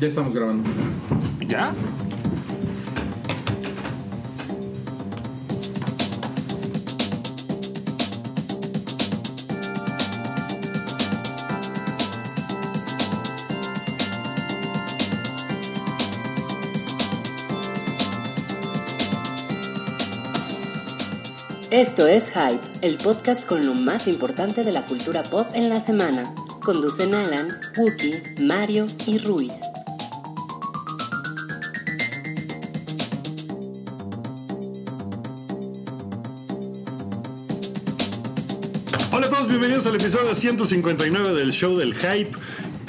Ya estamos grabando. ¿Ya? Esto es Hype, el podcast con lo más importante de la cultura pop en la semana. Conducen Alan, Wookie, Mario y Ruiz. Al episodio 159 del show del hype.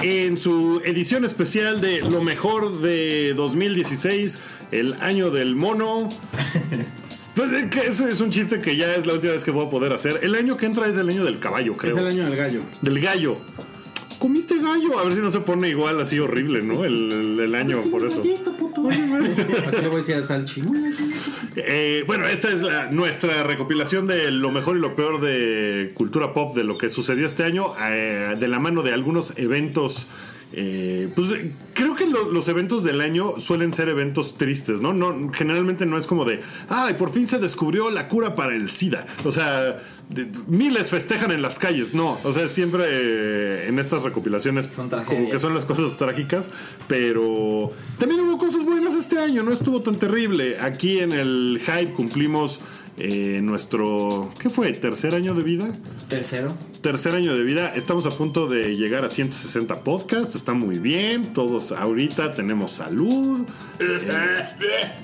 En su edición especial de lo mejor de 2016, el año del mono. Pues es que eso es un chiste que ya es la última vez que voy a poder hacer. El año que entra es el año del caballo, creo. Es el año del gallo. Del gallo. Comiste gallo. A ver si no se pone igual así horrible, ¿no? El, el- el año por eso. Eh, bueno, esta es la- nuestra recopilación de lo mejor y lo peor de cultura pop de lo que sucedió este año, eh, de la mano de algunos eventos. Eh, pues eh, creo que lo- los eventos del año suelen ser eventos tristes, ¿no? no generalmente no es como de, ay, por fin se descubrió la cura para el SIDA. O sea, de- miles festejan en las calles. No, o sea, siempre eh, en estas recopilaciones Son como que son las cosas trágicas, pero también hubo cosas buenas este año, no estuvo tan terrible. Aquí en el Hype cumplimos eh, nuestro, ¿qué fue? ¿Tercer año de vida? Tercero. Tercer año de vida, estamos a punto de llegar a 160 podcasts, está muy bien, todos ahorita tenemos salud. Eh,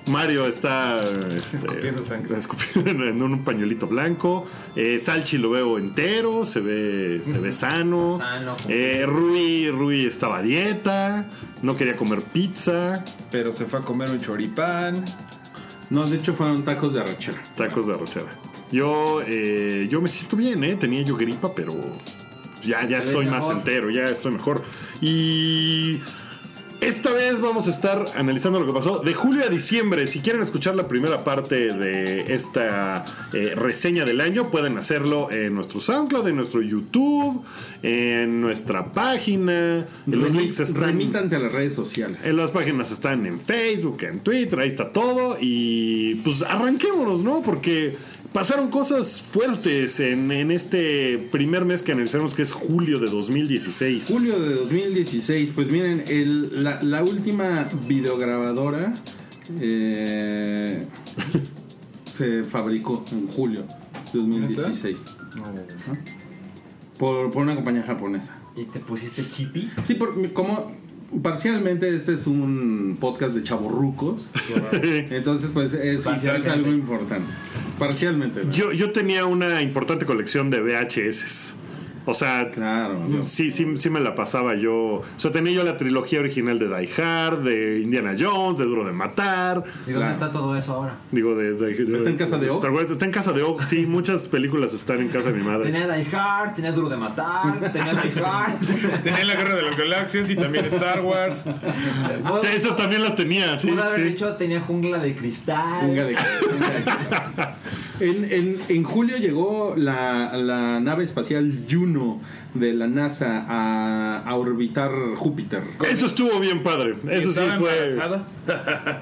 Mario está este, Escupiendo sangre. escupiendo en, en un pañuelito blanco. Eh, Salchi lo veo entero, se ve, se ve sano. Sano. Eh, Rui, Rui estaba a dieta, no quería comer pizza, Pero se fue a comer un choripán. No, de hecho fueron tacos de arrachera. tacos de arrochera. Yo, eh, yo me siento bien, ¿eh? Tenía yo gripa, pero ya, ya estoy más entero, ya estoy mejor. Y esta vez vamos a estar analizando lo que pasó de julio a diciembre. Si quieren escuchar la primera parte de esta eh, reseña del año, pueden hacerlo en nuestro SoundCloud, en nuestro YouTube, en nuestra página. Los Remi- links están... Remítanse a las redes sociales. En las páginas están en Facebook, en Twitter, ahí está todo. Y pues arranquémonos, ¿no? Porque pasaron cosas fuertes en, en este primer mes que analizamos, que es julio de 2016. Julio de 2016, pues miren, el- la, la última videograbadora eh, se fabricó en julio de 2016. Ajá. Por, por una compañía japonesa. ¿Y te pusiste chippy? Sí, por, como parcialmente este es un podcast de chavorrucos, entonces pues es, es algo importante. Parcialmente. ¿no? Yo, yo tenía una importante colección de VHS. O sea. Sí, sí, sí me la pasaba yo. O sea, tenía yo la trilogía original de Die Hard, de Indiana Jones, de Duro de Matar. ¿Y dónde Claro. está todo eso ahora? Digo, de, de- de- ¿Está en casa de Oak? Star Wars. Está en casa de Oak, sí. Muchas películas están en casa de mi madre. Tenía Die Hard, tenía Duro de Matar, tenía Die Hard. Tenía la guerra de las galaxias y también Star Wars. Esas también las tenía, sí. pudo haber sí. dicho tenía jungla de cristal. Venga de- de- en, en- en julio llegó la, la nave espacial Juno de la NASA a, a orbitar Júpiter. Eso estuvo bien padre. Eso sí fue.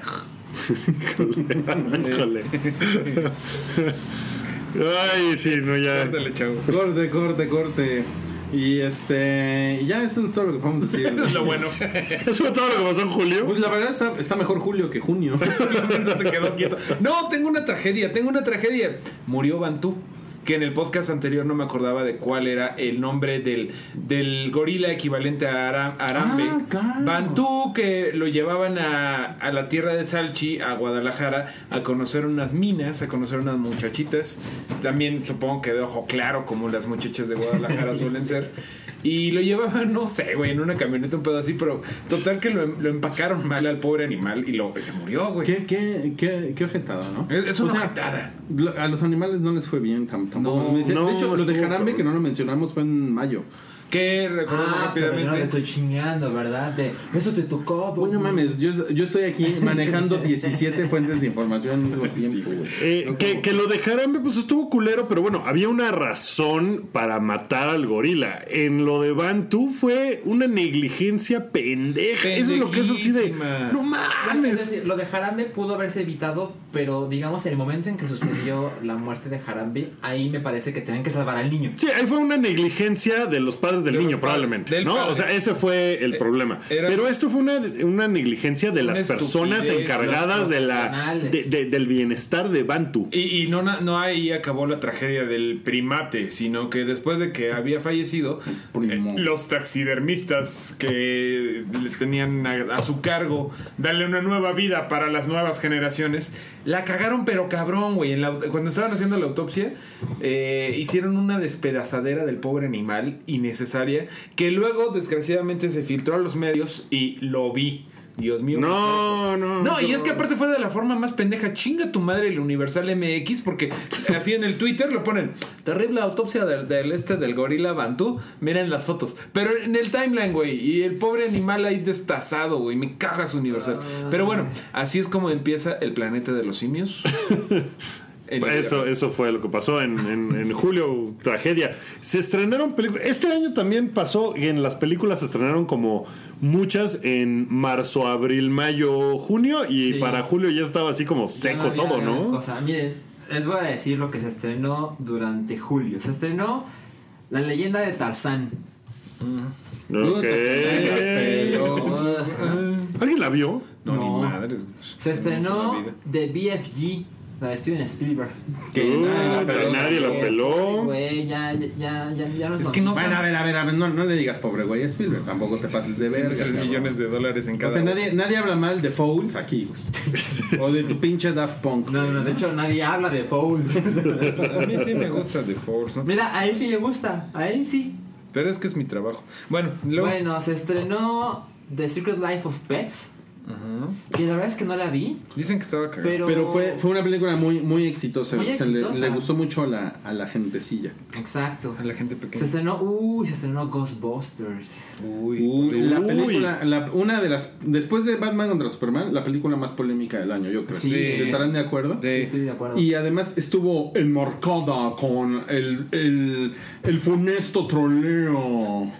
Ay, sí, no, ya. Córtale, chavo. Corte, corte, corte. Y este. Ya eso es todo lo que podemos decir. Es lo bueno. Eso fue todo lo que pasó en julio. Pues la verdad está, está mejor julio que junio. no se quedó quieto. No, tengo una tragedia, tengo una tragedia. Murió Bantú. Que en el podcast anterior no me acordaba de cuál era el nombre del, del gorila equivalente a Ara- Arambe. Ah, claro. Bantú, que lo llevaban a, a la tierra de Salchi, a Guadalajara, a conocer unas minas, a conocer unas muchachitas. También supongo que de ojo claro, como las muchachas de Guadalajara suelen ser. Y lo llevaban, no sé, güey, en una camioneta, un pedo así, pero total que lo, lo empacaron mal al pobre animal y lo, se murió, güey. ¿Qué, qué, qué, qué ojetada, ¿no? Es, es O una sea, ojetada. A los animales no les fue bien tam- tampoco. No, de no, hecho, lo de Jarambe, que no lo mencionamos, fue en mayo. Que recordemos Ah, pero yo no le rápidamente. estoy chingando, ¿verdad? De, eso te tocó. Uy, no mames, yo, yo estoy aquí manejando 17 fuentes de información al mismo tiempo, güey. Eh, que, que lo de Harambe, pues estuvo culero, pero bueno, había una razón para matar al gorila. En lo de Bantu fue una negligencia pendeja. Eso es lo que es así de. No Es mames. decir, lo de Harambe pudo haberse evitado, pero digamos, el momento en que sucedió la muerte de Harambe, ahí me parece que tenían que salvar al niño. Sí, ahí fue una negligencia de los padres del De niño, padres, probablemente. del ¿no? padre. O sea, ese fue el Eh, problema. Pero esto fue una, una negligencia de Una las personas encargadas de la, profesionales. de- de- del bienestar de Bantu. Y, y no, no ahí acabó la tragedia del primate, sino que después de que había fallecido, eh, los taxidermistas que le tenían a, a su cargo darle una nueva vida para las nuevas generaciones, la cagaron pero cabrón, güey. En la- Cuando estaban haciendo la autopsia, eh, hicieron una despedazadera del pobre animal innecesaria, que luego desgraciadamente se filtró a los medios y lo vi. Dios mío. No, no, No, y es que aparte fue de la forma más pendeja. Chinga tu madre el Universal MX, porque así en el Twitter lo ponen. Terrible autopsia del, del este del gorila Bantú. Miren las fotos. Pero en el timeline, güey. Y el pobre animal ahí destazado, güey. Me cagas Universal. Pero bueno, así es como empieza el planeta de los simios. El- Eso, eso fue lo que pasó en, en- en julio, tragedia. Se estrenaron películas. Este año también pasó y en las películas se estrenaron como muchas en marzo, abril, mayo, junio y Sí. para julio ya estaba así como seco todo, ¿no? cosa. Miren, les voy a decir lo que se estrenó durante julio. Se estrenó La leyenda de Tarzán. Ok. Pero- ¿Alguien la vio? No, No. ni madres. Se estrenó. The BFG, la de Steven Spielberg. Que Uh, nadie la peló. nadie la peló. Güey, ya, ya, ya, ya, ya nos Es que no Bueno, a ver, a ver, a ver, no, no le digas pobre güey a Spielberg, tampoco te pases de verga. 3 cabrón. millones de dólares en O cada. sea, nadie, nadie habla mal de Fouls aquí, güey. O de tu pinche Daft Punk. No, no, de hecho nadie habla de Fouls. A mí sí me gusta The Force, ¿no? Mira, a él sí le gusta, a él sí. Pero es que es mi trabajo. Bueno, luego. Bueno, se estrenó The Secret Life of Pets, que la verdad es que no la vi, Dicen que estaba cagado. pero... Pero fue, fue una película muy, muy exitosa. Muy o sea, le- exitosa. Le, gustó mucho a la, a la gentecilla. Exacto. A la gente Se pequeña. estrenó, uy, se estrenó Ghostbusters. Uy, Uy, la Uy. película, la- una de las. Después de Batman contra Superman, la película más polémica del año, yo creo. Sí. ¿Estarán de acuerdo? Sí, estoy de acuerdo. Y además estuvo enmarcada con el, el, el funesto troleo.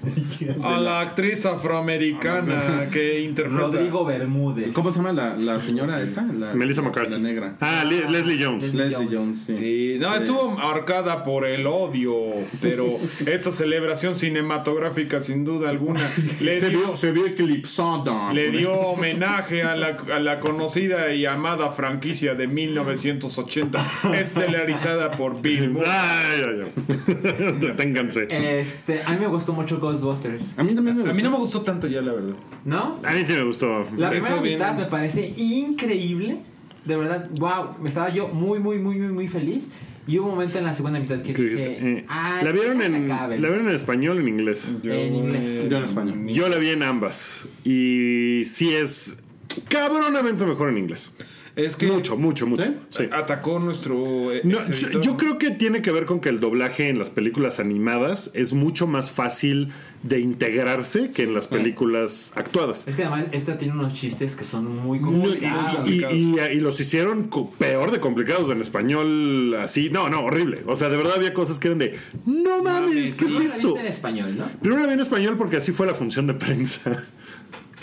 A la actriz afroamericana que interpreta. Bermúdez. ¿Cómo se llama la, la señora esta? La, Melissa McCarthy. La negra. Ah, Le- Leslie Jones. Leslie Jones, sí. Sí, no, estuvo marcada por el odio, pero esa celebración cinematográfica sin duda alguna le Se dio, vio, se vio eclipsada. le dio homenaje a la, a la conocida y amada franquicia de 1980, estelarizada por Bill Murray. Ay, ay, ay. Deténganse. Este, a mí me gustó mucho Ghostbusters. A mí también me A gustó. mí no me gustó tanto ya, la verdad. ¿No? A mí sí me gustó. La Primera bien. mitad me parece increíble. De verdad, wow. Me estaba yo muy, muy, muy, muy, muy feliz. Y hubo un momento en la segunda mitad que ¿Qué dije? Eh, "Ay, ¿La vieron en acaben". la vieron en español o en inglés? En inglés. Yo en español. Yo la vi en ambas. Y sí es cabronamente mejor en inglés. Es que Mucho, mucho, mucho. ¿Sí? Sí. atacó nuestro. eh, No, yo, creo que tiene que ver con que el doblaje en las películas animadas es mucho más fácil de integrarse que en las películas actuadas. Es que además esta tiene unos chistes que son muy complicados. y, y- y- y los hicieron peor de complicados en español así. No, no, horrible. O sea, de verdad había cosas que eran de no mames, ¿qué Sí, es la esto? en español, ¿no? Primero la vi en español porque así fue la función de prensa.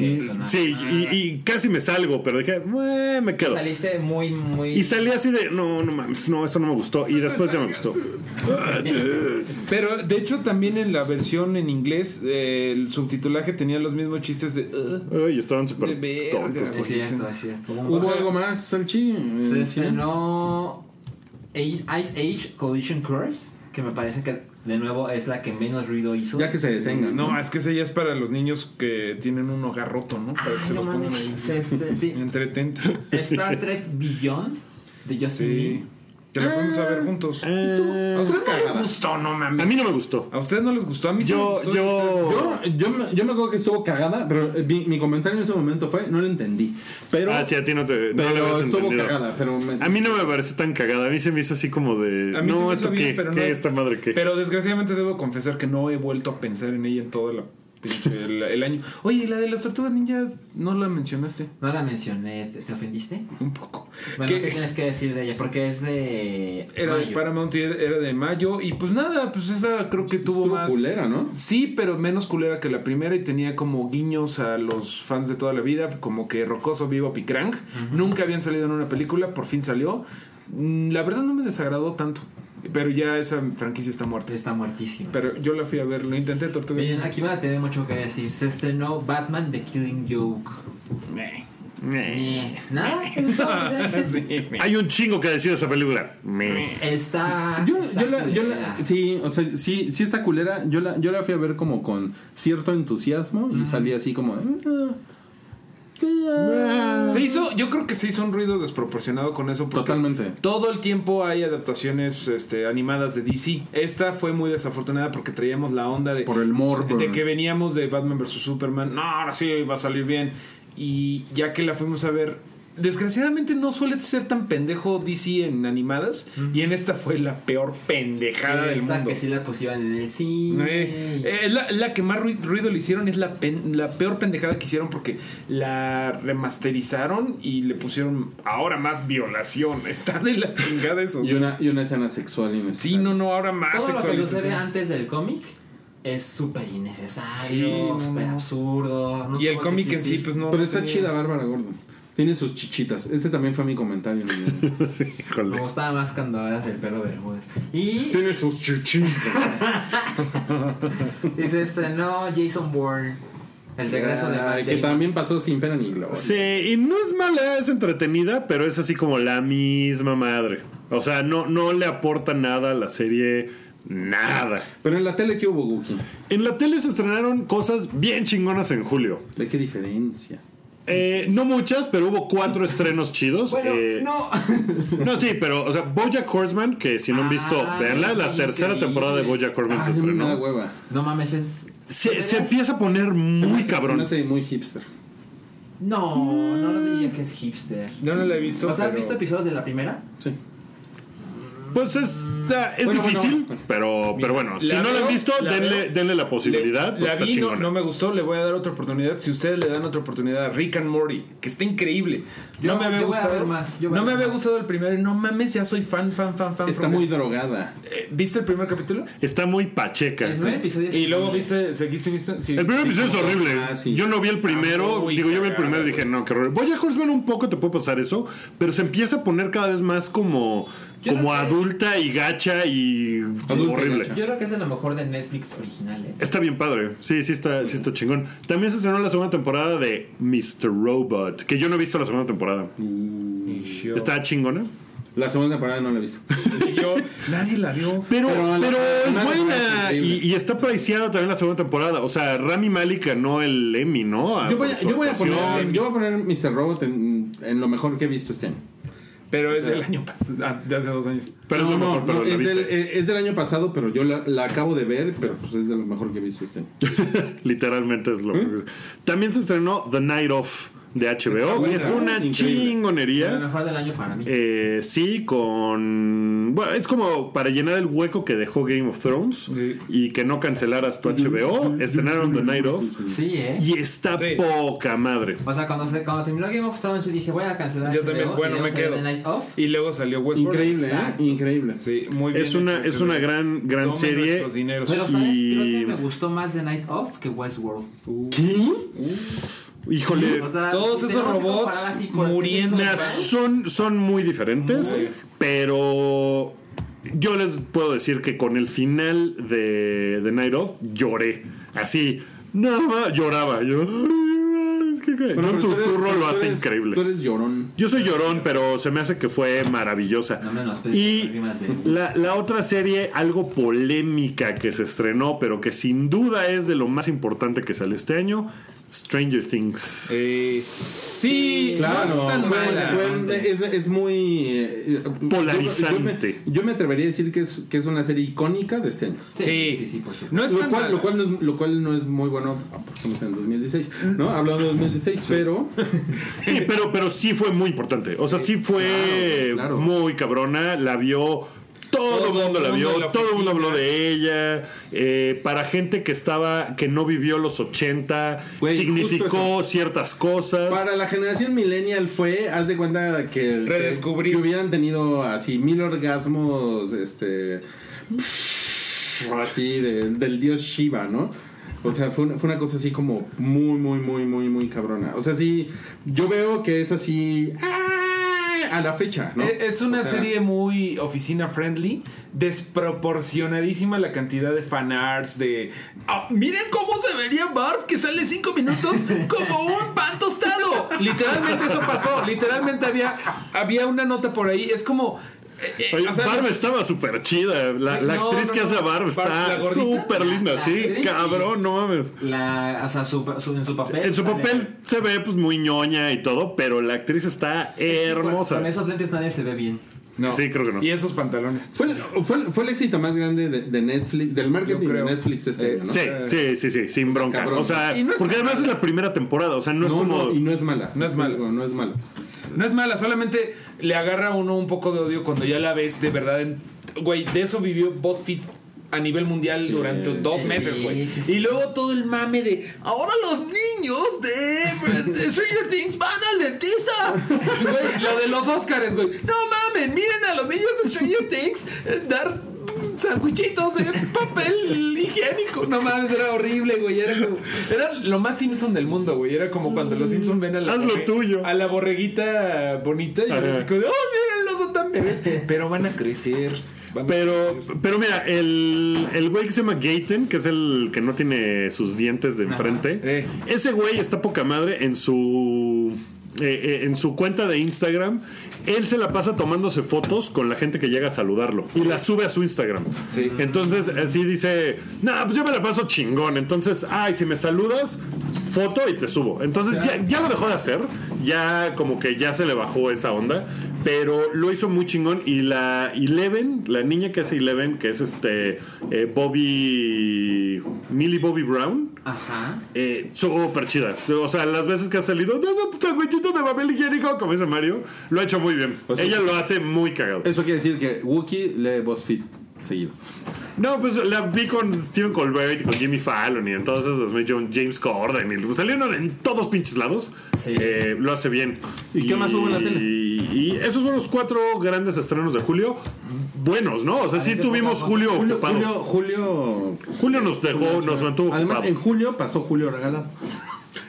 Que. Sí, y, y casi me salgo, pero dije, "Eh, me quedo. Saliste muy, muy. Y salí así de, no, no mames, no, esto no me gustó. Y después ya me gustó. Pero de hecho, también en la versión en inglés, eh, el subtitulaje tenía los mismos chistes de. Estaban súper tontos. Es cierto, es cierto. ¿Hubo algo más, Salchi? Se estrenó Ice Age Collision Course, que me parece que de nuevo es la que menos ruido hizo. Ya que se detengan. No, es que ese ya es para los niños que tienen un hogar roto, ¿no? Para que Ay, se no los pongan mames. ahí. Se este- sí. Entretente. Star Trek Beyond de Justin Sí. Lee. Que la fuimos a ver juntos. Eh, ¿A ustedes no les gustó? No mames. a mí no me gustó. ¿A ustedes no les gustó? A mí sí Yo, me gustó. yo. Yo, yo, me- yo me acuerdo que estuvo cagada, pero eh, mi, mi comentario en ese momento fue, no lo entendí. Pero, Ah, sí, a ti no te. no pero estuvo entendido. cagada. Pero me- A mí no me parece tan cagada. A mí se me hizo así como de. A mí sí no, me esto hizo bien, qué, pero qué no- esta madre qué. Pero desgraciadamente debo confesar que no he vuelto a pensar en ella en todo la pinche- el, el año. Oye, ¿y la de las tortugas ninjas no la mencionaste? No la mencioné, ¿te, te ofendiste? Un poco. Bueno, ¿qué tienes que decir de ella? Porque es de. era de mayo. Paramount y era de mayo. Y pues nada, pues esa creo que tuvo estuvo más. culera, ¿no? Sí, pero menos culera que la primera y tenía como guiños a los fans de toda la vida, como que Rocoso, Vivo, Picrank. Nunca habían salido en una película, por fin salió. Mm, La verdad no me desagradó tanto, pero ya esa franquicia está muerta. Está muertísimo. Pero yo la fui a ver, lo intenté, Tortuga. Miren, aquí van a tener mucho que decir. Se estrenó Batman The Killing Joke. Meh. Meh. Hay un chingo que decir de esa película. Me. Está. Yo, está yo la, yo la- culera. sí, o sea, sí, sí está culera. Yo la, yo la fui a ver como con cierto entusiasmo y salí así como. "Ah, ah". Se hizo, yo creo que se hizo un ruido desproporcionado con eso. porque Totalmente. Todo el tiempo hay adaptaciones este, animadas de DC. Esta fue muy desafortunada porque traíamos la onda de, Por el morbo. de que veníamos de Batman vs Superman. No, ahora sí va a salir bien. Y ya que la fuimos a ver, desgraciadamente no suele ser tan pendejo DC en animadas. Y en esta fue la peor pendejada del Esta mundo. que sí la pusieron en el cine. Eh, eh, la, la que más rui- ruido le hicieron es la, pen- la peor pendejada que hicieron porque la remasterizaron y le pusieron ahora más violación. Está de la chingada eso. Y una, y una escena sexual Sí, innecesaria. no, no, ahora más Todo lo que sucede antes del cómic es súper Sí, innecesario, súper no. absurdo. no Y el cómic en sí, pues no. Pero está tenía- chida Bárbara Gordon. Tiene sus chichitas. Este también fue mi comentario. ¿no? Me Híjole. gustaba más cuando hablas del perro Bermúdez. Y, Tiene sus chichitas. y se estrenó Jason Bourne, el regreso de Matt que Damon. también pasó sin pena ni gloria. Sí, y no es mala, es entretenida, pero es así como la misma madre. O sea, no, no le aporta nada a la serie, nada. Pero en la tele, ¿qué hubo, Guki? En la tele se estrenaron cosas bien chingonas en julio. ¿De qué diferencia? Eh, no muchas, pero hubo cuatro estrenos chidos. Bueno, Eh, no. No, sí, pero, o sea, Bojack Horseman, que si no han visto, Ah, veanla, la tercera increíble. temporada de Bojack Horseman Ah, se sí, me da estrenó. hueva. No mames, es. Se, empieza a poner muy hace- cabrón. Se me hace muy hipster. No, no lo diría que es hipster. Yo no la he visto. O sea, ¿has visto episodios de la primera? Sí. Pues es, está- es Bueno, difícil, bueno. pero, pero bueno, si no la han visto, la denle, veo. denle la posibilidad. Le- porque la está vi, no, me gustó, le voy a dar otra oportunidad. Si ustedes le dan otra oportunidad a Rick and Morty, que está increíble. Yo- no me había gustado. ver más, no me había gustado el primero. y No mames, ya soy fan, fan, fan, fan. Está muy drogada. Eh, ¿Viste el primer capítulo? Está muy pacheca. El primer episodio es Y luego viste, seguiste visto. Sí. El primer episodio es horrible. Ah, sí. Yo no vi el primero. Digo, yo vi el primero y dije, no, qué horror. Voy a Horseman un poco, te puede pasar eso. Pero se empieza a poner cada vez más como, como adulta y gacha y horrible. Yo creo que es de lo mejor de Netflix original, ¿eh? Está bien padre. Sí, sí está, sí está chingón. También se estrenó la segunda temporada de Mr. Robot, que yo no he visto la segunda temporada. Yo- ¿Está chingona? La segunda temporada no la he visto. y yo- nadie la vio. Pero, Pero pero, la- la es buena es y, está preciada también la segunda temporada. O sea, Rami Malek ganó el Emmy, ¿no? A- Yo voy, a, yo voy a poner, yo voy a poner Mr. Robot en, en lo mejor que he visto este año. Pero es del año pasado, ah, de hace dos años. Pero es no, lo mejor, no, pero no, la es, del, eh, es del año pasado, pero yo la, la acabo de ver, pero pues es de lo mejor que he visto este año. Literalmente es lo ¿Eh? También se estrenó The Night Of de HBO, buena, es una increíble. Chingonería. mejor del año para mí. Eh, sí, con. Bueno, es como para llenar el hueco que dejó Game of Thrones Sí. y que no cancelaras tu HBO. Estrenaron The Night Of Sí, ¿eh? y está Sí. poca madre. O sea, cuando, se, cuando terminó Game of Thrones, yo dije, voy a cancelar Yo HBO, también, y bueno, luego me salió quedo. The Night Off. Y luego salió Westworld. Increíble, Exacto. ¿eh? Increíble. Sí, muy bien. Es una, hecho, es una gran, gran Tomen serie. Pero, ¿sabes? Y- Creo que me gustó más The Night Off que Westworld. ¿Qué? Híjole. O sea, Todos si esos robots muriendo. de son, son muy diferentes, Muy. pero yo les puedo decir que con el final de The Night Of lloré. Así, nada más lloraba. Yo, "Ay, es que, Pero- John pero tú eres- Turturro lo hace eres- increíble. Tú eres llorón. Yo soy llorón, pero se me hace que fue maravillosa. No menosprecies y de- la, la otra serie, algo polémica que se estrenó, pero que sin duda es de lo más importante que sale este año, Stranger Things. Eh, sí, Claro, no es tan fue- mala. fue- es, es muy eh, Polarizante. Yo, yo me, yo me atrevería a decir que es, que es una serie icónica de este año. Sí, Sí. sí, sí, por cierto. No es Lo tan cual, mala. lo, cual no es, lo cual no es muy bueno, porque estamos en 2016, ¿no? Hablando de 2016, pero Sí, pero, pero sí fue muy importante. O sea, sí fue Claro, claro. muy cabrona. La vio. Todo el mundo la vio, todo el mundo habló de ella. Eh, para gente que estaba, que no vivió los 80, Güey, justo significó ciertas cosas. para la generación millennial fue, haz de cuenta que, Redescubrir. que, que hubieran tenido así mil orgasmos, este, así de- del dios Shiva, ¿no? O sea, fue una, fue una cosa así como muy, muy, muy, muy, muy cabrona. O sea, sí, yo veo que es así ¡ah! A la fecha, ¿no? Eh, Es una O sea, serie muy oficina friendly, desproporcionadísima la cantidad de fanarts de "Ah, miren cómo se vería Barb que sale cinco minutos como un pan tostado. Literalmente eso pasó. Literalmente había, había una nota por ahí. Es como Oye, o sea, Barb estaba súper chida. La, la No, actriz no, que no. hace a Barb está súper linda, sí. actriz, Cabrón, no mames. La, o sea, su, su- en su papel. En su sale- papel se ve pues muy ñoña y todo, pero la actriz está hermosa. Con esos lentes nadie se ve bien. no. Sí, creo que no. Y esos pantalones. Fue el, fue, fue el éxito más grande de, de Netflix, del marketing de Netflix este Eh, año, ¿no? Sí, sí, sí, sí, sin bronca. cabrón. O sea, no es porque tan además es mala. la primera temporada, o sea, no, es No, como... no, y no es mala. No es mala. No es mala. No es mala, solamente le agarra a uno un poco de odio cuando ya la ves de verdad. en- Güey, de eso vivió BuzzFeed a nivel mundial Sí. durante dos meses, güey. sí, sí. Y luego todo el mame de ahora los niños de, de Stranger Things van al dentista. Güey, lo de los Oscars, güey. No mamen, miren a los niños de Stranger Things eh, dar sandwichitos de papel higiénico. No mames, era horrible, güey. Era, como- era lo más Simpson del mundo, güey. Era como cuando los Simpson ven a la, Haz lo borre- tuyo. a la borreguita bonita y así como de, oh, miren, no son tan bebés. Pero van a crecer. van a Pero, pero mira, el, el güey que se llama Gaten, que es el que no tiene sus dientes de enfrente, Eh. ese güey está poca madre en su eh, eh, en su cuenta de Instagram. Él se la pasa tomándose fotos con la gente que llega a saludarlo y la sube a su Instagram. Sí. Entonces así dice, nah, pues yo me la paso chingón. Entonces, ay, si me saludas, foto y te subo. Entonces ya, ya lo dejó de hacer, ya como que ya se le bajó esa onda, pero lo hizo muy chingón y la Eleven, la niña que es Eleven, que es este eh, Bobby, Millie Bobby Brown. Ajá. Eh, súper chida. O sea, las veces que ha salido, no, no, de papel higiénico, como dice Mario, lo ha hecho muy bien. O sea, Ella lo hace muy cagado. Eso quiere decir que Wookiee lee BuzzFeed seguido. No, pues la vi con Stephen Colbert y con Jimmy Fallon y entonces James Corden y salieron en todos pinches lados. Sí. Eh, lo hace bien. ¿Y qué más hubo en la tele? Y, y esos fueron los cuatro grandes estrenos de julio. Buenos, ¿no? O sea, sí tuvimos julio, Julio, ocupado. Julio, Julio, Julio. nos dejó, nos mantuvo Además, ocupado. en julio pasó Julio regalado.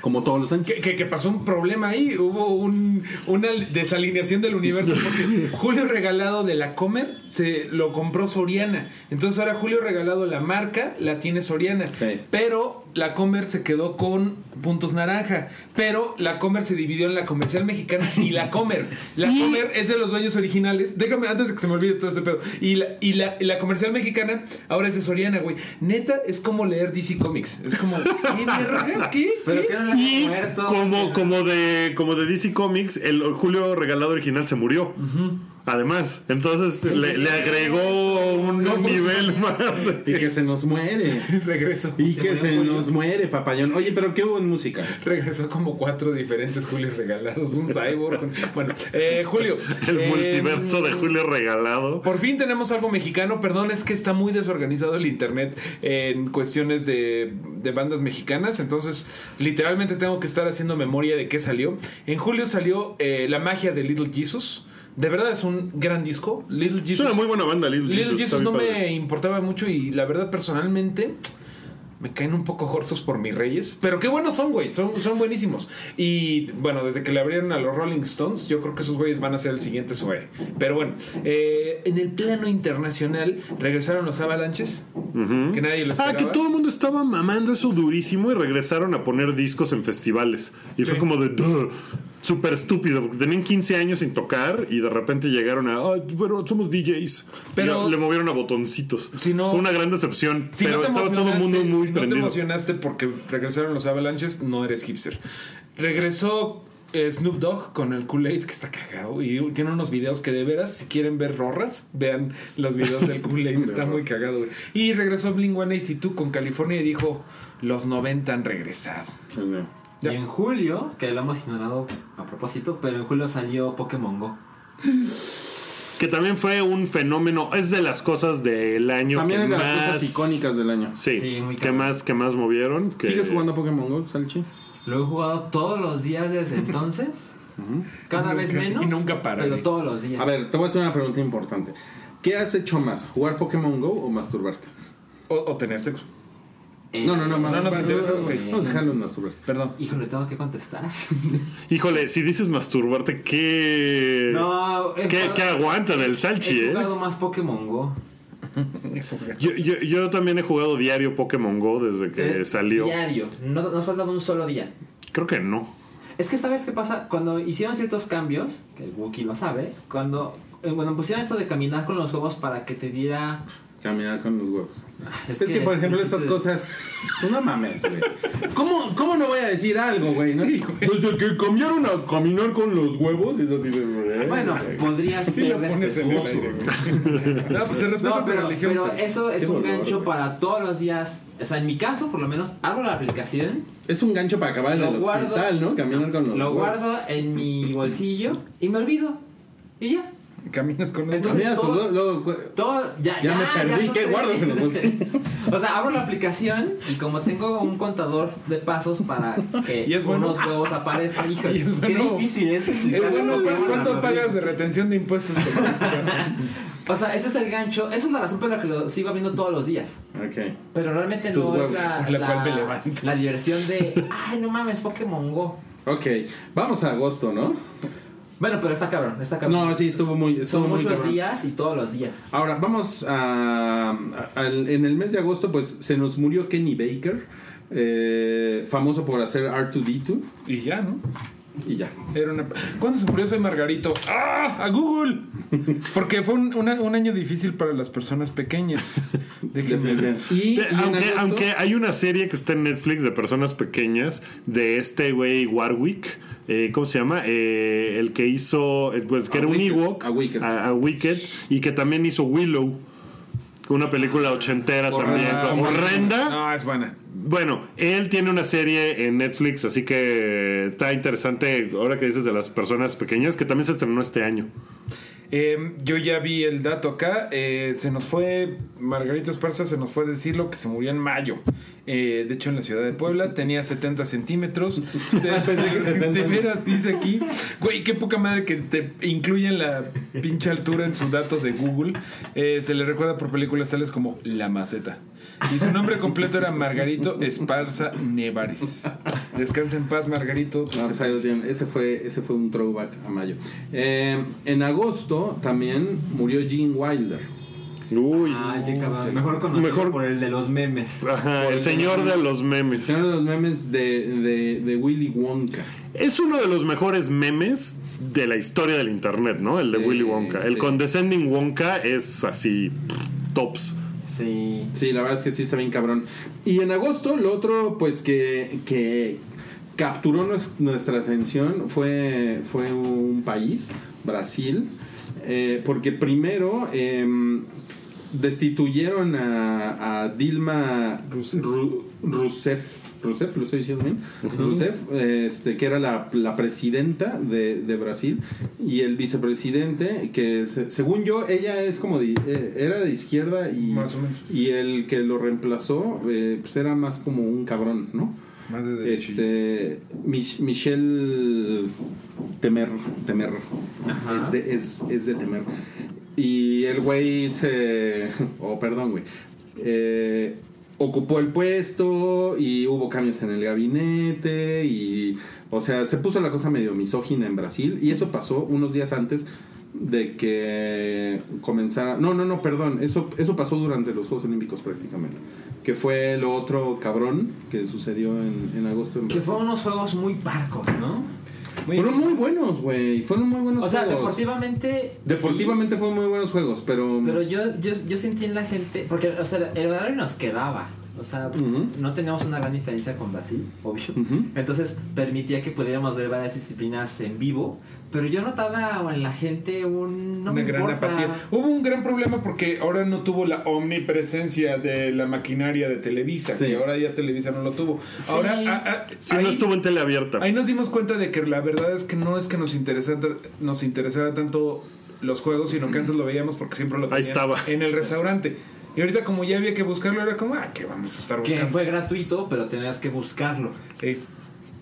Como todos los años. Que, que- que pasó un problema ahí, hubo un- una desalineación del universo porque Julio Regalado de la Comer se lo compró Soriana. Entonces ahora Julio Regalado la marca la tiene Soriana. Sí. Pero la Comer se quedó con puntos naranja. Pero la Comer se dividió en la comercial mexicana y la Comer. La Comer es de los dueños originales. Déjame antes de que se me olvide todo ese pedo. Y la, y la, y la comercial mexicana ahora es de Soriana, güey. Neta, es como leer DC Comics. Es como, ¿qué vergas? ¿Qué? Pero ¿Qué? Y muerto. como, como, de, como de DC Comics, el Julio regalado original se murió. Además, entonces le, le agregó un nivel más. de- Y que se nos muere. Regresó. Y Se que se Julio. nos muere, papayón. Oye, pero ¿qué hubo en música? Regresó como cuatro diferentes Julios regalados. Un cyborg. Bueno, eh, Julio. El eh, multiverso de Julio regalado. Por fin tenemos algo mexicano. Perdón, es que está muy desorganizado el internet en cuestiones de, de bandas mexicanas. Entonces, literalmente tengo que estar haciendo memoria de qué salió. En julio salió eh, La magia de Little Jesus. De verdad es un gran disco. Little Es Jesus. una muy buena banda, Little, Little Jesus, no me importaba mucho y la verdad personalmente me caen un poco jorzos por mis reyes. Pero qué buenos son, güey. Son, son buenísimos. Y bueno, desde que le abrieron a los Rolling Stones, yo creo que esos güeyes van a ser el siguiente Zoe. Pero bueno, eh, en el plano internacional regresaron los Avalanches. Que nadie lo Ah, esperaba. que todo el mundo estaba mamando eso durísimo y regresaron a poner discos en festivales. Y fue Sí. como de. "Duh". Súper estúpido, porque tenían 15 años sin tocar y de repente llegaron a, "Ay, pero somos DJs. Pero- le movieron a botoncitos. Si no- Fue una gran decepción, Si pero no estaba todo el mundo muy si no te prendido. emocionaste porque regresaron los Avalanches, no eres hipster. Regresó eh, Snoop Dogg con el Kool-Aid, que está cagado. Y tiene unos videos que de veras, si quieren ver rorras, vean los videos del Kool-Aid. está muy cagado. güey. Y regresó Blink 182 con California y dijo: Los 90 han regresado. Y en julio, que lo hemos ignorado a propósito, pero en julio salió Pokémon Go. Que también fue un fenómeno, es de las cosas del año También que es de más... las cosas icónicas del año. Sí, Sí, muy que más, que más movieron. Que... ¿Sigues jugando Pokémon Go, Salchi? Lo he jugado todos los días desde entonces. Cada vez menos. y nunca para, Pero todos los días. A ver, te voy a hacer una pregunta importante. ¿Qué has hecho más? ¿Jugar Pokémon Go o masturbarte? O, o tener sexo. Eh, No, no, no, no ma- nos interesa, no. Vamos a dejarlo en masturbarte. Perdón. Híjole, tengo que contestar. Híjole, si dices masturbarte, ¿qué, no, he ¿qué, jugado- qué aguantan el Salchi, He eh? jugado más Pokémon Go. Yo, yo, yo también he jugado diario Pokémon Go desde que Eh, salió. Diario. No nos falta un solo día. Creo que no. Es que sabes qué pasa cuando hicieron ciertos cambios, que el Wookiee lo sabe, cuando eh, cuando pusieron esto de caminar con los huevos para que te diera Caminar con los huevos. es, Es, que, por ejemplo, estas es- cosas. pues No mames, güey. ¿Cómo, ¿Cómo no voy a decir algo, güey? ¿no? Desde que cambiaron a caminar con los huevos, es así de. Bueno, podría Sí ser lo pones en el respetuoso. aire. No, pues se respeta No, pero, religión. pero eso es un dolor, gancho güey. para todos los días. O sea, en mi caso, por lo menos, abro la aplicación, Es un gancho para acabar en Lo el guardo. hospital, ¿no? Caminar con los lo huevos. guardo en mi bolsillo y me olvido. Y ya. Caminas con los Entonces, Caminas con todo- luego- luego- Todo, ya, Ya me perdí, son ¿qué guardas en los bolsillos? O sea, abro la aplicación y como tengo un contador de pasos para que Y es bueno. unos huevos aparezcan, híjole, Y es qué bueno. difícil es explicarlo bueno, de ¿cu- una ¿Cuánto pagas de retención de impuestos? O sea, ese es el gancho, esa es la razón por la que lo sigo viendo todos los días. Ok. Pero realmente Tus no es la, la cual me la, la diversión de, ay, no mames, Pokémon Go. Ok. Vamos a agosto, ¿no? Bueno, pero está cabrón, está cabrón. No, sí, estuvo muy. Estuvo Son muy muchos cabrón. días y todos los días. Ahora, vamos a, a- al- En el mes de agosto, pues se nos murió Kenny Baker, eh, famoso por hacer R2D2, y ya, ¿no? y ya. Era una... ¿Cuándo se murió Soy Margarito? ¡Ah! ¡A Google! Porque fue un, una- un año difícil para las personas pequeñas. Déjenme ver. Y, y De- aunque, agosto- aunque hay una serie que está en Netflix de personas pequeñas de este güey Warwick. Eh, ¿Cómo se llama? Eh, el que hizo. eh, Pues que A era un. Ewok. A Wicked. A, a Wicked, Y que también hizo Willow. Una película ochentera también. Horrenda. No, es buena. Bueno, él tiene una serie en Netflix, así que está interesante. Ahora que dices de las personas pequeñas, que también se estrenó este año. Eh, yo ya vi el dato acá. eh, se nos fue, Margarita Esparza se nos fue decirlo que se murió en mayo. Eh, de hecho, en la ciudad de Puebla tenía 70 centímetros. Pensé que 70. de veras, dice aquí. Güey, qué poca madre que te incluyen la pinche altura en su dato de Google. Eh, se le recuerda por películas tales como La Maceta. Y su nombre completo era Margarito Esparza Nevares. Descansa en paz, Margarito. No, pues. Ese fue, ese fue un throwback a mayo. Eh, en agosto también murió Gene Wilder. Uy. Cabrón. Mejor conocido Mejor- por el de los memes. Ajá, el señor de los memes. Uno de los memes de, de, de Willy Wonka. Es uno de los mejores memes de la historia del internet, ¿no? El de Sí, Willy Wonka. El sí. Condescending Wonka es así, pff, tops. Sí. Sí, la verdad es que sí está bien cabrón. Y en agosto, lo otro, pues que, que capturó nues- nuestra atención fue, fue un país, Brasil, eh, porque primero em, destituyeron a, a Dilma Ru- Rousseff. Rousseff, lo estoy diciendo bien. Rousseff, este, que era la, la presidenta de, de Brasil, y el vicepresidente, que se- según yo, ella es como de, eh, era de izquierda y, Más o menos. y el que lo reemplazó, eh, pues era más como un cabrón, ¿no? Más de derecho. Este, Mich- Michel Temer, Temer, es de, es, es de Temer. Y el güey se, oh, perdón, güey, eh, ocupó el puesto y hubo cambios en el gabinete y, o sea, se puso la cosa medio misógina en Brasil y eso pasó unos días antes de que comenzara, no, no, no, perdón, eso, eso pasó durante los Juegos Olímpicos prácticamente. Que fue lo otro cabrón que sucedió en, en agosto en Que fueron unos juegos muy parcos, ¿no? Muy fueron bien. muy buenos, güey. Fueron muy buenos O sea, juegos. deportivamente. Deportivamente fueron muy buenos juegos, pero. pero yo, yo, yo sentí en la gente. Porque, o sea, el horario nos quedaba. O sea, no teníamos una gran diferencia con Brasil, obvio. Entonces permitía que pudiéramos ver varias disciplinas en vivo. Pero yo notaba en la gente un. No una me gran importa. apatía. Hubo un gran problema porque ahora no tuvo la omnipresencia de la maquinaria de Televisa, Sí. que ahora ya Televisa no lo tuvo. Sí. Ahora, ah, ah, Si ahí, no estuvo en tele abierta. ahí nos dimos cuenta de que la verdad es que no es que nos interesara, nos interesara tanto los juegos, sino que antes lo veíamos porque siempre lo Ahí tenían estaba. en el restaurante. Y ahorita como ya había que buscarlo, era como, ah, que vamos a estar Que buscando. fue gratuito, pero tenías que buscarlo. Sí.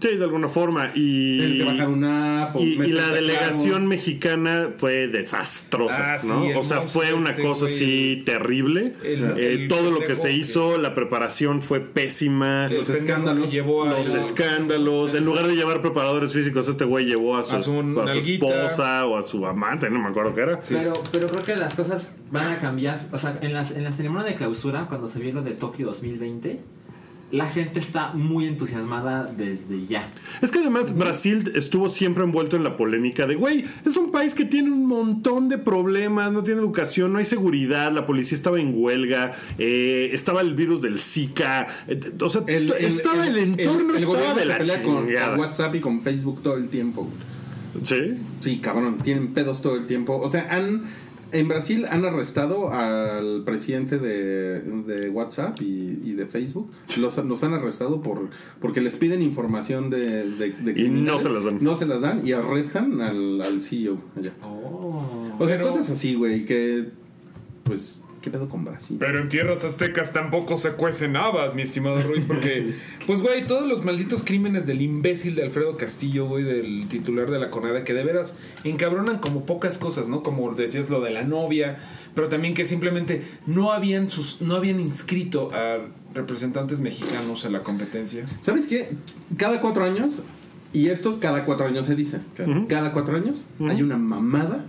Sí, de alguna forma. Y, Tienes que bajar una app o y, la delegación Claro. mexicana fue desastrosa, Ah, ¿no? O sea, fue una este, cosa así terrible. El- Eh, el todo lo que se que- hizo, la preparación fue pésima. Los escándalos, llevó a los escándalos. En lugar de llevar preparadores físicos, este güey llevó a su, A su a su nalguita. esposa o a su amante, no me acuerdo qué era. Pero, pero creo que las cosas van a cambiar. O sea, en, las, en la ceremonia de clausura, cuando se vio lo de Tokio 2020, la gente está muy entusiasmada desde ya. Es que además Brasil estuvo siempre envuelto en la polémica de, güey, es un país que tiene un montón de problemas, no tiene educación, no hay seguridad, la policía estaba en huelga, eh, estaba el virus del Zika, eh, o sea, t- estaba el, entorno, el estaba gobierno de se la pelea con WhatsApp y con Facebook todo el tiempo. Sí. Sí, cabrón, tienen pedos todo el tiempo. O sea, han en Brasil han arrestado al presidente de, de WhatsApp y, y de Facebook. Los, los han arrestado por porque les piden información de, de, de Y no se las dan. No se las dan y arrestan al, al CEO allá. Oh. O sea, Pero- cosas así, güey, que pues ¿qué pedo con Brasil? Pero en tierras aztecas tampoco se cuecen habas, mi estimado Ruiz, porque, pues, güey, todos los malditos crímenes del imbécil de Alfredo Castillo, güey, del titular de la CONADE, que de veras encabronan como pocas cosas, ¿no? Como decías lo de la novia, pero también que simplemente no habían, sus, no habían inscrito a representantes mexicanos en la competencia. ¿Sabes qué? Cada cuatro años, y esto cada cuatro años se dice, cada cuatro años hay una mamada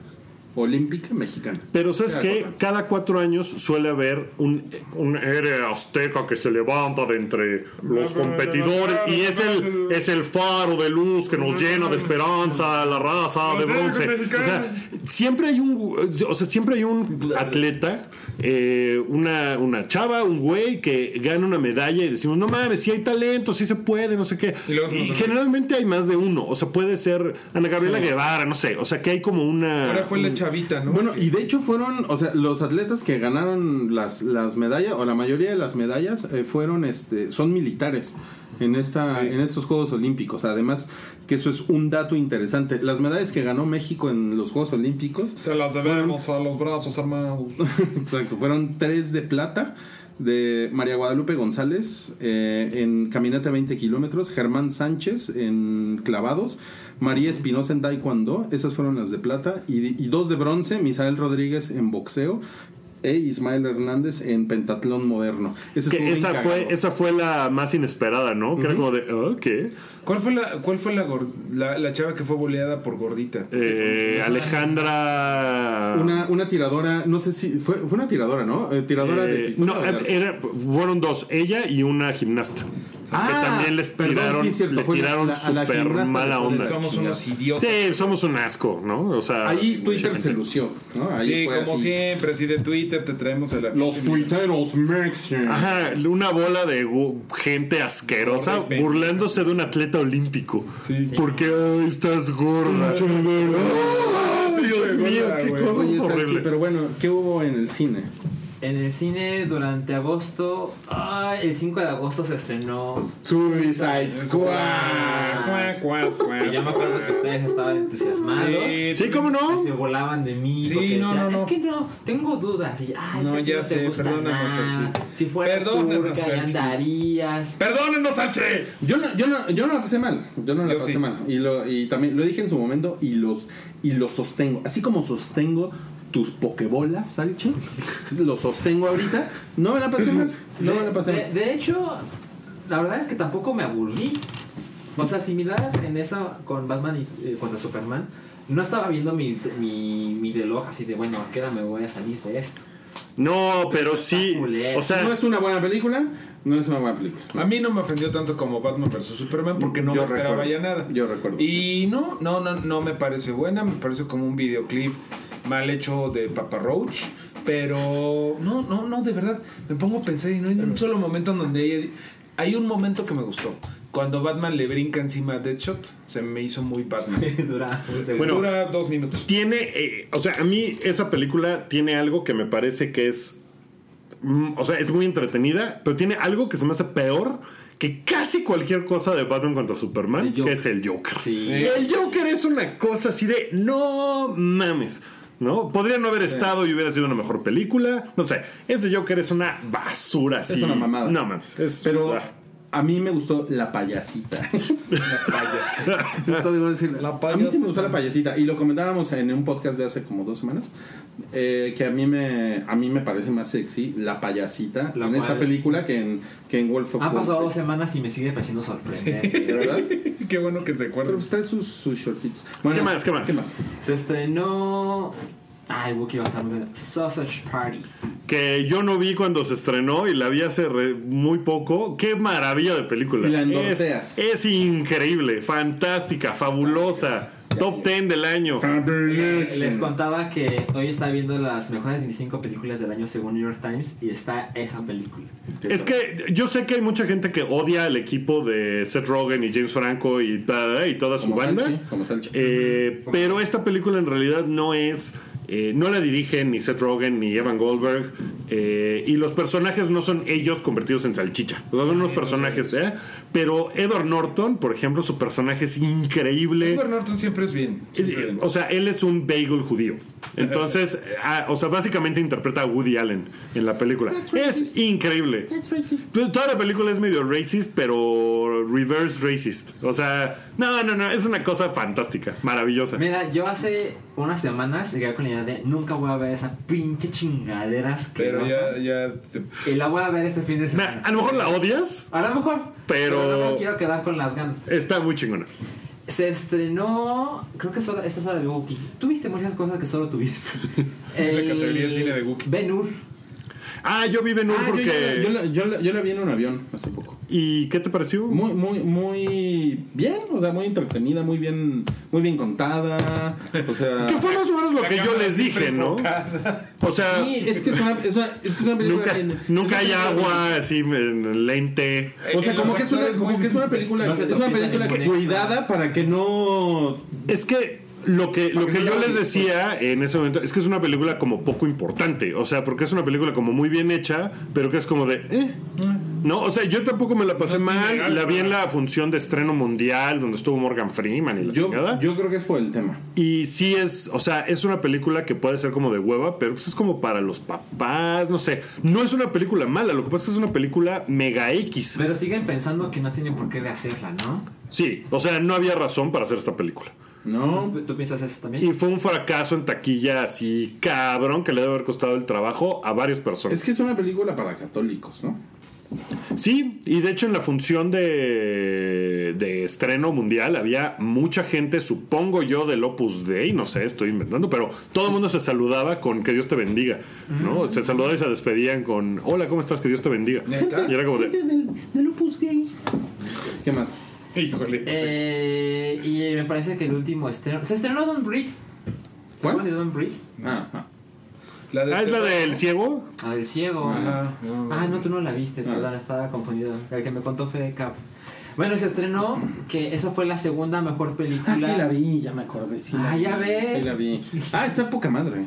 olímpica mexicana. Pero ¿sabes Cada qué? cuatro. Cada cuatro años suele haber un, un héroe azteca que se levanta de entre los competidores y es el, es el faro de luz que nos llena de esperanza, la raza de bronce. O sea, siempre hay un, o sea, siempre hay un atleta, eh, una, una chava, un güey que gana una medalla y decimos, no mames, si hay talento, si se puede, no sé qué. Y generalmente hay más de uno. O sea, puede ser Ana Gabriela Guevara, no sé. O sea, que hay como una... Ahora fue la chavita, ¿no? Bueno, y de hecho fueron, o sea, los atletas que ganaron las, las medallas, o la mayoría de las medallas, eh, fueron, este, son militares en esta, Sí. en estos Juegos Olímpicos. Además, que eso es un dato interesante. Las medallas que ganó México en los Juegos Olímpicos, se las debemos a los brazos armados. exacto, fueron tres de plata de María Guadalupe González eh, en caminata 20 kilómetros, Germán Sánchez en clavados, María Espinosa en taekwondo, esas fueron las de plata, y, y dos de bronce, Misael Rodríguez en boxeo e Ismael Hernández en pentatlón moderno. Ese Que esa fue, esa fue la más inesperada, ¿no? Que era como de, "Ah, ¿qué? ¿Cuál fue la, cuál fue la, gor- la, la chava que fue boleada por gordita? Eh, Alejandra. Una, una tiradora, no sé si fue, fue una tiradora, ¿no? Eh, tiradora de eh, pistola. no, de era- fueron dos, ella y una gimnasta. que también les perdón, tiraron, sí, es cierto, le fue la- tiraron la- a la súper gimnasta mala onda. la Somos unos idiotas. Sí, somos un asco, ¿no? O sea, Ahí Twitter se lució, ¿no? Ahí Sí, fue como así. siempre, así de Twitter te traemos el Los tuiteros mexicanos. Ajá, una bola de gente asquerosa burlándose de un atleta olímpico. Sí. Porque ay, estás gorda. Dios mío, qué cosa horrible. pero bueno, ¿qué hubo en el cine? En el cine durante agosto, ay, el 5 de agosto se estrenó. Suicide cuac. Y yo me acuerdo que ustedes estaban entusiasmados. Sí, Sí, ¿cómo no? se volaban de mí Sí, porque no, decían, no, no. es que no, tengo dudas. Y, ay, No, es que ya no te sé, gusta nada. Salchi. Si fuera turca, ya andarías. ¡Perdónenos, Salche! Yo no, yo no, yo no la pasé mal. Yo no la Yo pasé sí. mal. Y, lo, y también lo dije en su momento y los, y los sostengo. Así como sostengo tus pokebolas, Salchi, lo sostengo ahorita. No me la pasé mal. No me la pasé de, mal. de hecho, la verdad es que tampoco me aburrí. O sea, similar en eso con Batman y eh, contra Superman, no estaba viendo mi, mi, mi reloj así de, bueno, ¿a qué hora me voy a salir de esto? No, pero sí. O sea, No es una buena película, no es una buena película. A mí no me ofendió tanto como Batman vs Superman porque no Yo me esperaba recuerdo. ya nada. Yo recuerdo. Y no, no, no, no me parece buena, me parece como un videoclip mal hecho de Papa Roach. Pero no, no, no, de verdad, me pongo a pensar y no hay un solo momento en donde hay, hay un momento que me gustó. Cuando Batman le brinca encima a Deadshot, se me hizo muy Batman. Dura. Bueno, Dura dos minutos. tiene. eh, o sea, a mí esa película tiene algo que me parece que es. mm, o sea, es muy entretenida, pero tiene algo que se me hace peor que casi cualquier cosa de Batman contra Superman, que es el Joker. Sí. El Joker es una cosa así de no mames. ¿No? Podría no haber estado y hubiera sido una mejor película. No sé. Ese Joker es una basura así. una mamada. No mames. Es, Pero ah. A mí me gustó la payasita. Esto debo decir. La A mí sí me gustó la payasita. Y lo comentábamos en un podcast de hace como dos semanas. eh, que a mí me a mí me parece más sexy la payasita La en esta película que en, que en Wolf of Han Wall pasado dos semanas y me sigue pareciendo sorprendente. ¿De verdad? Qué bueno que se acuerdan. Pero trae sus, sus shortitos. Bueno, ¿Qué más? ¿Qué más? Se estrenó. Ay, Wookiee va a estar muy bien. Sausage Party. que yo no vi cuando se estrenó y la vi hace re- muy poco. Qué maravilla de película. Y la es, es increíble, fantástica, fabulosa. Top 10 del año. Les contaba que hoy estaba viendo las mejores 25 películas del año según New York Times y está esa película. Es que yo sé que hay mucha gente que odia al equipo de Seth Rogen y James Franco y, y toda su Como banda. Salchi, como Salchi. Eh, pero esta película en realidad no es. Eh, no la dirigen ni Seth Rogen ni Evan Goldberg. eh, y los personajes no son ellos convertidos en salchicha. O sea, son unos personajes. ¿eh? Pero Edward Norton, por ejemplo, su personaje es increíble. Edward Norton siempre es bien. siempre Eh, bien. O sea, él es un bagel judío. Entonces, ah, o sea, básicamente interpreta a Woody Allen en la película. Es increíble. Pues, Toda la película es medio racist, pero reverse racist. O sea, no, no, no, es una cosa fantástica, maravillosa. Mira, yo hace unas semanas llegué con la idea de nunca voy a ver esa pinche chingadera Pero ya, ya Y la voy a ver este fin de Na- semana. a lo mejor la odias, A lo mejor. Pero- no me quiero quedar con las ganas. está muy chingona. Se estrenó. Creo que solo, esta es hora de Wookiee. Tuviste muchas cosas que solo tuviste. La categoría de cine de Wookiee. Ben Hur. Ah, yo vi Ben Hur Ah, yo, porque. yo, la- yo la- yo la vi en un avión hace poco. ¿Y qué te pareció? Muy, muy, muy bien, o sea, muy entretenida, muy bien, muy bien contada. O sea. Que fue más o menos lo que yo les dije, ¿no? O sea, Sí, es que es una, es una, es que es una película nunca, bien- nunca hay agua así en lente. O sea, Eh, como que es una, como que es una película, es una película cuidada para que no Es que lo que, lo que yo les odies. decía en ese momento es que es una película como poco importante. O sea, porque es una película como muy bien hecha, pero que es como de. eh. No, o sea, yo tampoco me la pasé No mal. algo, La vi en la función de estreno mundial donde estuvo Morgan Freeman y la yo, chingada. yo creo que es por el tema. Y sí es, o sea, es una película que puede ser como de hueva, pero pues es como para los papás, no sé. No es una película mala, lo que pasa es que es una película mega X. Pero siguen pensando que no tienen por qué rehacerla, ¿no? Sí, o sea, no había razón para hacer esta película. No, ¿Tú, tú piensas eso también? Y fue un fracaso en taquilla así cabrón que le debe haber costado el trabajo a varias personas. es que es una película para católicos, ¿no? Sí, y de hecho en la función de, de estreno mundial había mucha gente, supongo yo, del Opus Dei, no sé, estoy inventando, pero todo el mundo se saludaba con que Dios te bendiga, ¿no? Se saludaban y se despedían con, hola, ¿cómo estás? Que Dios te bendiga. ¿Neta? Y era como de, Del, del Opus Gay. ¿Qué más? Híjole. Eh, y me parece que el último estreno. Se estrenó Don't Breathe. ¿Se ¿Cuál? de Don't Breathe? Ah, ah. La de ah, es la del ciego. Ah, del ciego. Ajá, no, no. Ah, no, tú no la viste, Ah. perdón, estaba confundido. El que me contó fue Cap. Bueno, se estrenó que esa fue la segunda mejor película. Ah, sí la vi, ya me acordé. Sí la Ah, vi, ya ves. Sí la vi. Ah, está poca madre.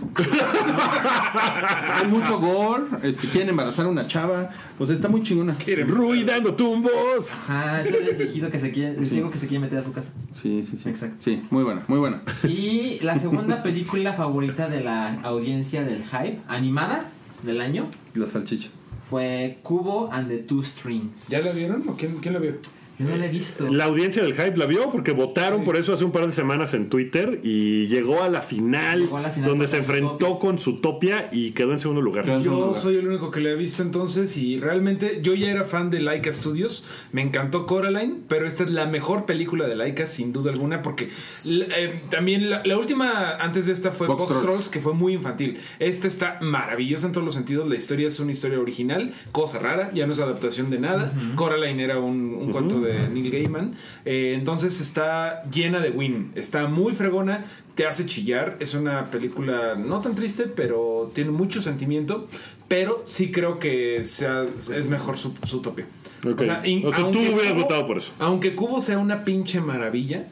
Hay mucho gore. Este, quieren embarazar a una chava. O sea, está muy chingona. Ruidando tumbos. Ajá, es el viejito que se quiere, el ciego que se quiere meter a su casa. Sí, sí, sí. Exacto. Sí, muy buena, muy buena. Y la segunda película favorita de la audiencia del hype, animada del año, La salchicha. fue Cubo and the Two Strings. ¿Ya la vieron o quién, quién la vio? Yo no la he visto. La audiencia del hype la vio porque votaron por eso hace un par de semanas en Twitter y llegó a la final, Llegó a la final donde se enfrentó Zootopia. con su topia y quedó en segundo lugar. Yo lugar. soy el único que la he visto entonces y realmente yo ya era fan de Laika Studios, me encantó Coraline, pero esta es la mejor película de Laika sin duda alguna porque eh, también la, la última antes de esta fue Box Box, Trolls. Trolls que fue muy infantil. Esta está maravillosa en todos los sentidos, la historia es una historia original, cosa rara, ya no es adaptación de nada. Coraline era un, un cuento de Neil Gaiman, Eh, entonces está llena de win, está muy fregona, te hace chillar, es una película no tan triste, pero tiene mucho sentimiento, pero sí creo que sea, es mejor su, su Utopia. Ok. O sea, tú aunque hubieras votado por eso. Aunque Cubo sea una pinche maravilla,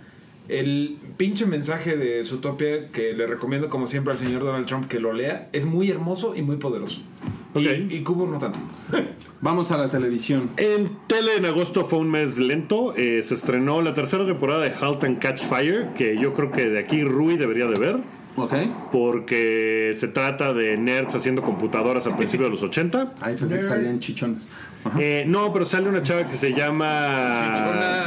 el pinche mensaje de Zootopia que le recomiendo como siempre al señor Donald Trump que lo lea es muy hermoso y muy poderoso. Y- Ok. Y, Cubo no tanto. Vamos a la televisión. En tele en agosto fue un mes lento. eh, se estrenó la tercera temporada de Halt and Catch Fire, que yo creo que de aquí Rui debería de ver, ¿Ok? porque se trata de nerds haciendo computadoras al principio de los 80. Ahí pensé que salían chichones. Eh, no, pero sale una chava que se llama... Chichona.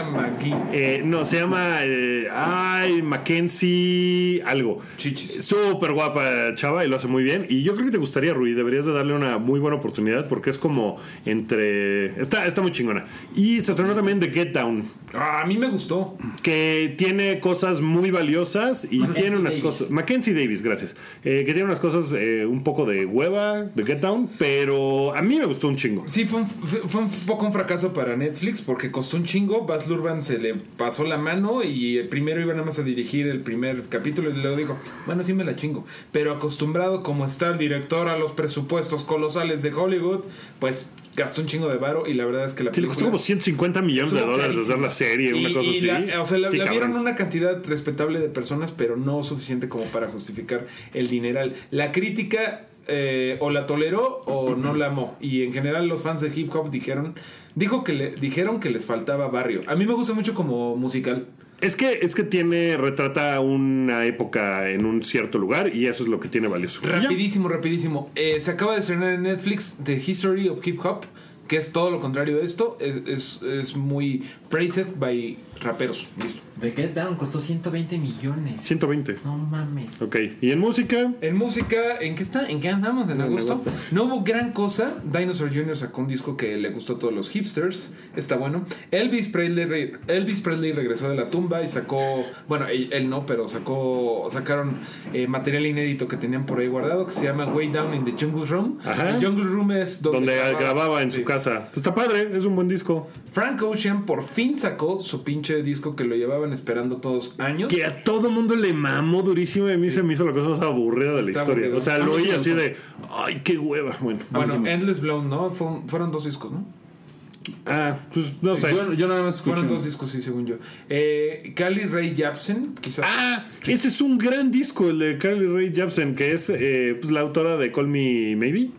Eh, no, se llama. eh, ay, Mackenzie. Algo. Chichis. Súper guapa chava y lo hace muy bien. Y yo creo que te gustaría, Rui. Deberías de darle una muy buena oportunidad porque es como entre. Está, está muy chingona. Y se estrenó también The Get Down. Ah, a mí me gustó. Que tiene cosas muy valiosas y Mackenzie tiene unas Davis. cosas. Mackenzie Davis, gracias. Eh, que tiene unas cosas eh, un poco de hueva, The Get Down. Pero a mí me gustó un chingo. Sí, fue un, fue un poco un fracaso para Netflix porque costó un chingo. Baz Luhrmann se le pasó la mano y primero iba nada más a dirigir el primer capítulo y luego dijo, bueno, sí me la chingo. Pero acostumbrado como está el director a los presupuestos colosales de Hollywood, pues gastó un chingo de varo y la verdad es que la Sí, le costó como 150 millones de dólares hacer la serie, una cosa y así. la- o sea, la, Sí, la cabrón. vieron una cantidad respetable de personas, pero no suficiente como para justificar el dineral. La crítica eh, o la toleró o no la amó. Y en general los fans de hip hop dijeron, dijo que le, dijeron que les faltaba barrio. A mí me gusta mucho como musical. Es que, es que tiene, retrata una época en un cierto lugar y eso es lo que tiene valioso. Rapidísimo, rapidísimo. Eh, se acaba de estrenar en Netflix The History of Hip Hop, que es todo lo contrario de esto. Es, es, es muy praised by raperos. Listo. The Get Down costó 120 millones. 120. No mames. Ok. ¿Y en música? En música, ¿en qué está? ¿En qué andamos en No, agosto? No hubo gran cosa. Dinosaur Jr. sacó un disco que le gustó a todos los hipsters. Está bueno. Elvis Presley, re- Elvis Presley regresó de la tumba y sacó, bueno, él, no, pero sacó, sacaron eh, material inédito que tenían por ahí guardado que se llama Way Down in the Jungle Room. Ajá. El Jungle Room es donde, Donde grababa, en Sí. su casa. Pues está padre, es un buen disco. Frank Ocean por fin sacó su pinche disco que lo llevaban esperando todos años. Que a todo mundo le mamó durísimo y a mí se me hizo la cosa más aburrida de la Está historia. aburrido. O sea, lo oí así de, ay, qué hueva. Bueno, Bueno, Endless Blown, ¿no? Fue- fueron dos discos, ¿no? Ah, pues no sé. Yo, yo nada más escuché. Fueron dos discos, sí, según yo. Eh, Cali Ray Jepsen, quizás. Ah, ese es un gran disco, el de Carly Rae Jepsen, que es eh, pues, la autora de Call Me Maybe.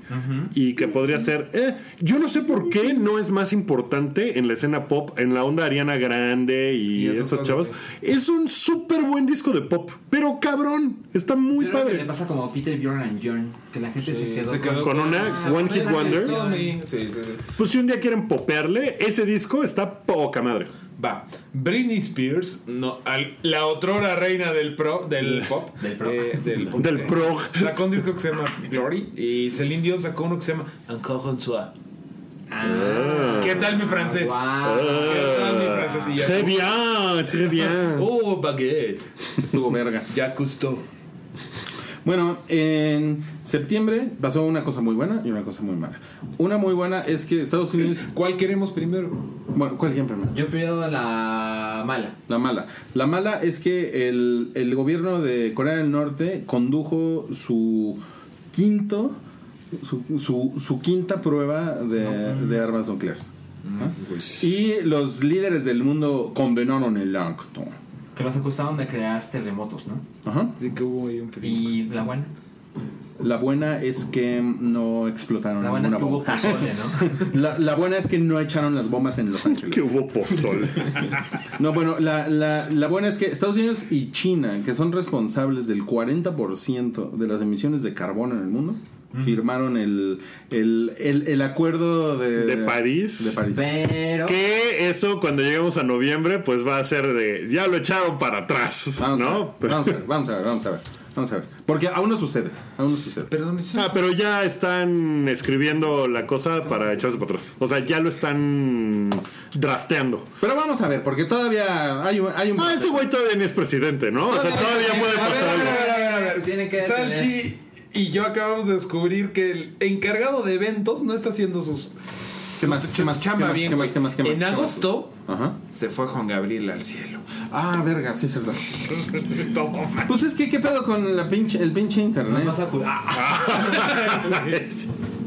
Y que podría ser. eh, yo no sé por qué no es más importante en la escena pop, en la onda Ariana Grande y, Y cosas, chavas. sí. Es un súper buen disco de pop, pero cabrón, está muy creo que padre. le pasa como Peter Bjorn and John, que la gente se, quedó se quedó Con una Ah, One con Hit una Wonder. Sí, sí, sí. Pues si un día quieren ese disco está poca madre. Va. Britney Spears, no, al- la otrora reina del pro, del pop. Del pro. eh, del, pop, Del eh, prog. Sacó un disco que se llama Glory. Y Celine Dion sacó uno que se llama Encore un soir. Ah, ¿Qué tal mi francés? ¿Qué tal mi francés? Y ya- Très bien, très bien. Oh, baguette. Estuvo verga. Ya costó. Bueno, en septiembre pasó una cosa muy buena y una cosa muy mala. Una muy buena es que Estados Unidos. ¿Cuál queremos primero? Bueno, ¿cuál ejemplo? primero? Yo pido la mala. La mala. La mala es que el, el gobierno de Corea del Norte condujo su quinto, su, su, su quinta prueba de, de armas nucleares. ¿Ah? Y los líderes del mundo condenaron el acto. Que los acusaron de crear terremotos, ¿no? Ajá. De que hubo ahí un pequeño- Y la buena. La buena es que no explotaron La buena es que hubo pozole, ¿no? La, la buena es que no echaron las bombas en Los Ángeles. Que hubo pozol. No, bueno, la, la, la buena es que Estados Unidos y China, que son responsables del 40% de las emisiones de carbono en el mundo, firmaron el, el, el, el acuerdo de, De París. De París. Pero. Que eso cuando lleguemos a noviembre pues va a ser de ya lo echaron para atrás, Vamos, ¿no? a ver, vamos a ver, vamos a ver, vamos a ver. Vamos a ver. Porque aún no sucede. Aún no sucede. Perdón, ¿es Ah, pero ya están escribiendo la cosa para echarse para atrás. O sea, ya lo están drafteando. Pero vamos a ver, porque todavía hay un. Hay un Ah, ese güey todavía ni es presidente, ¿no? O sea, todavía puede pasar a ver, algo. a ver, a ver, a ver. Se tiene que Salchi y yo acabamos de descubrir que el encargado de eventos no está haciendo sus, ¿Qué más? su ¿Qué más? chamba bien. ¿Qué más? güey. ¿Qué más? ¿Qué más? En agosto Ajá. se fue Juan Gabriel al cielo. Ah, verga, sí, es verdad. Todo mal. Pues es que, ¿qué pedo con la pinche, el pinche internet? Nos vas a cu-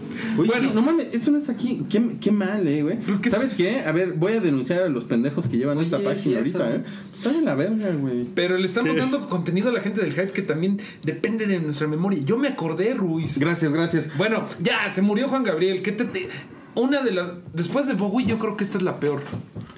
Sí, no mames, eso no está aquí. Qué, qué mal, eh, güey. Pues que- ¿Sabes qué? A ver, voy a denunciar a los pendejos que llevan Oye, esta es página ahorita, eh. Está de la verga, güey. Pero le estamos ¿Qué? dando contenido a la gente del hype que también depende de nuestra memoria. Yo me acordé, Ruiz. Gracias, gracias. Bueno, ya, se murió Juan Gabriel. ¿Qué te, te- una de las. Después de Bowie, yo creo que esta es la peor.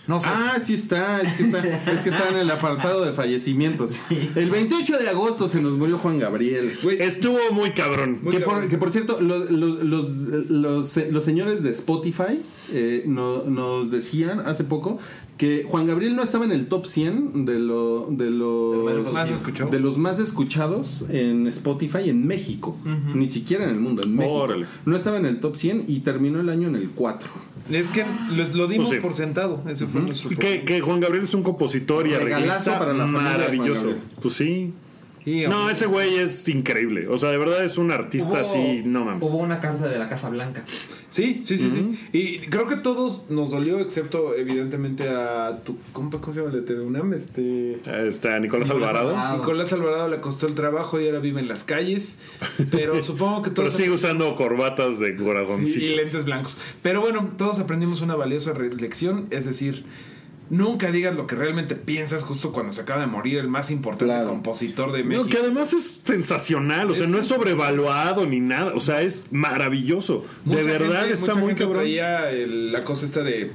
No sé. Ah, sí está, es que está, es que está en el apartado de fallecimientos. El 28 de agosto se nos murió Juan Gabriel. Güey, Estuvo muy cabrón. Muy Que por, cabrón. que por cierto, lo- lo- los, los, los señores de Spotify eh, no- nos decían hace poco que Juan Gabriel no estaba en el top 100 de, lo, de, los, Más de los más escuchados en Spotify en México. Ni siquiera en el mundo, en México. Órale. No estaba en el top 100 y terminó el año en el 4. es que lo, lo dimos Pues sí. por sentado. Ese fue nuestro Que, que Juan Gabriel es un compositor y arreglista para la maravilloso. Pues sí. Sí, No, ese güey es increíble. O sea, de verdad es un artista hubo- así, no mames. Hubo una carta de la Casa Blanca. Sí, sí, sí, sí. Y creo que todos nos dolió, excepto evidentemente a tu compa, ¿cómo se llama el de TV UNAM? Este. Está Nicolás Nicolás Alvarado. Alvarado. Nicolás Alvarado le costó el trabajo y ahora vive en las calles. Pero supongo que Pero todos. sigue usando corbatas de corazoncitos. y lentes blancos. Pero bueno, todos aprendimos una valiosa lección, es decir, nunca digas lo que realmente piensas justo cuando se acaba de morir el más importante Claro. compositor de No, México. que además es sensacional, o sea, no es sobrevaluado ni nada, o sea, es maravilloso. Mucha de verdad gente- está mucha muy gente cabrón. traía el- la cosa esta de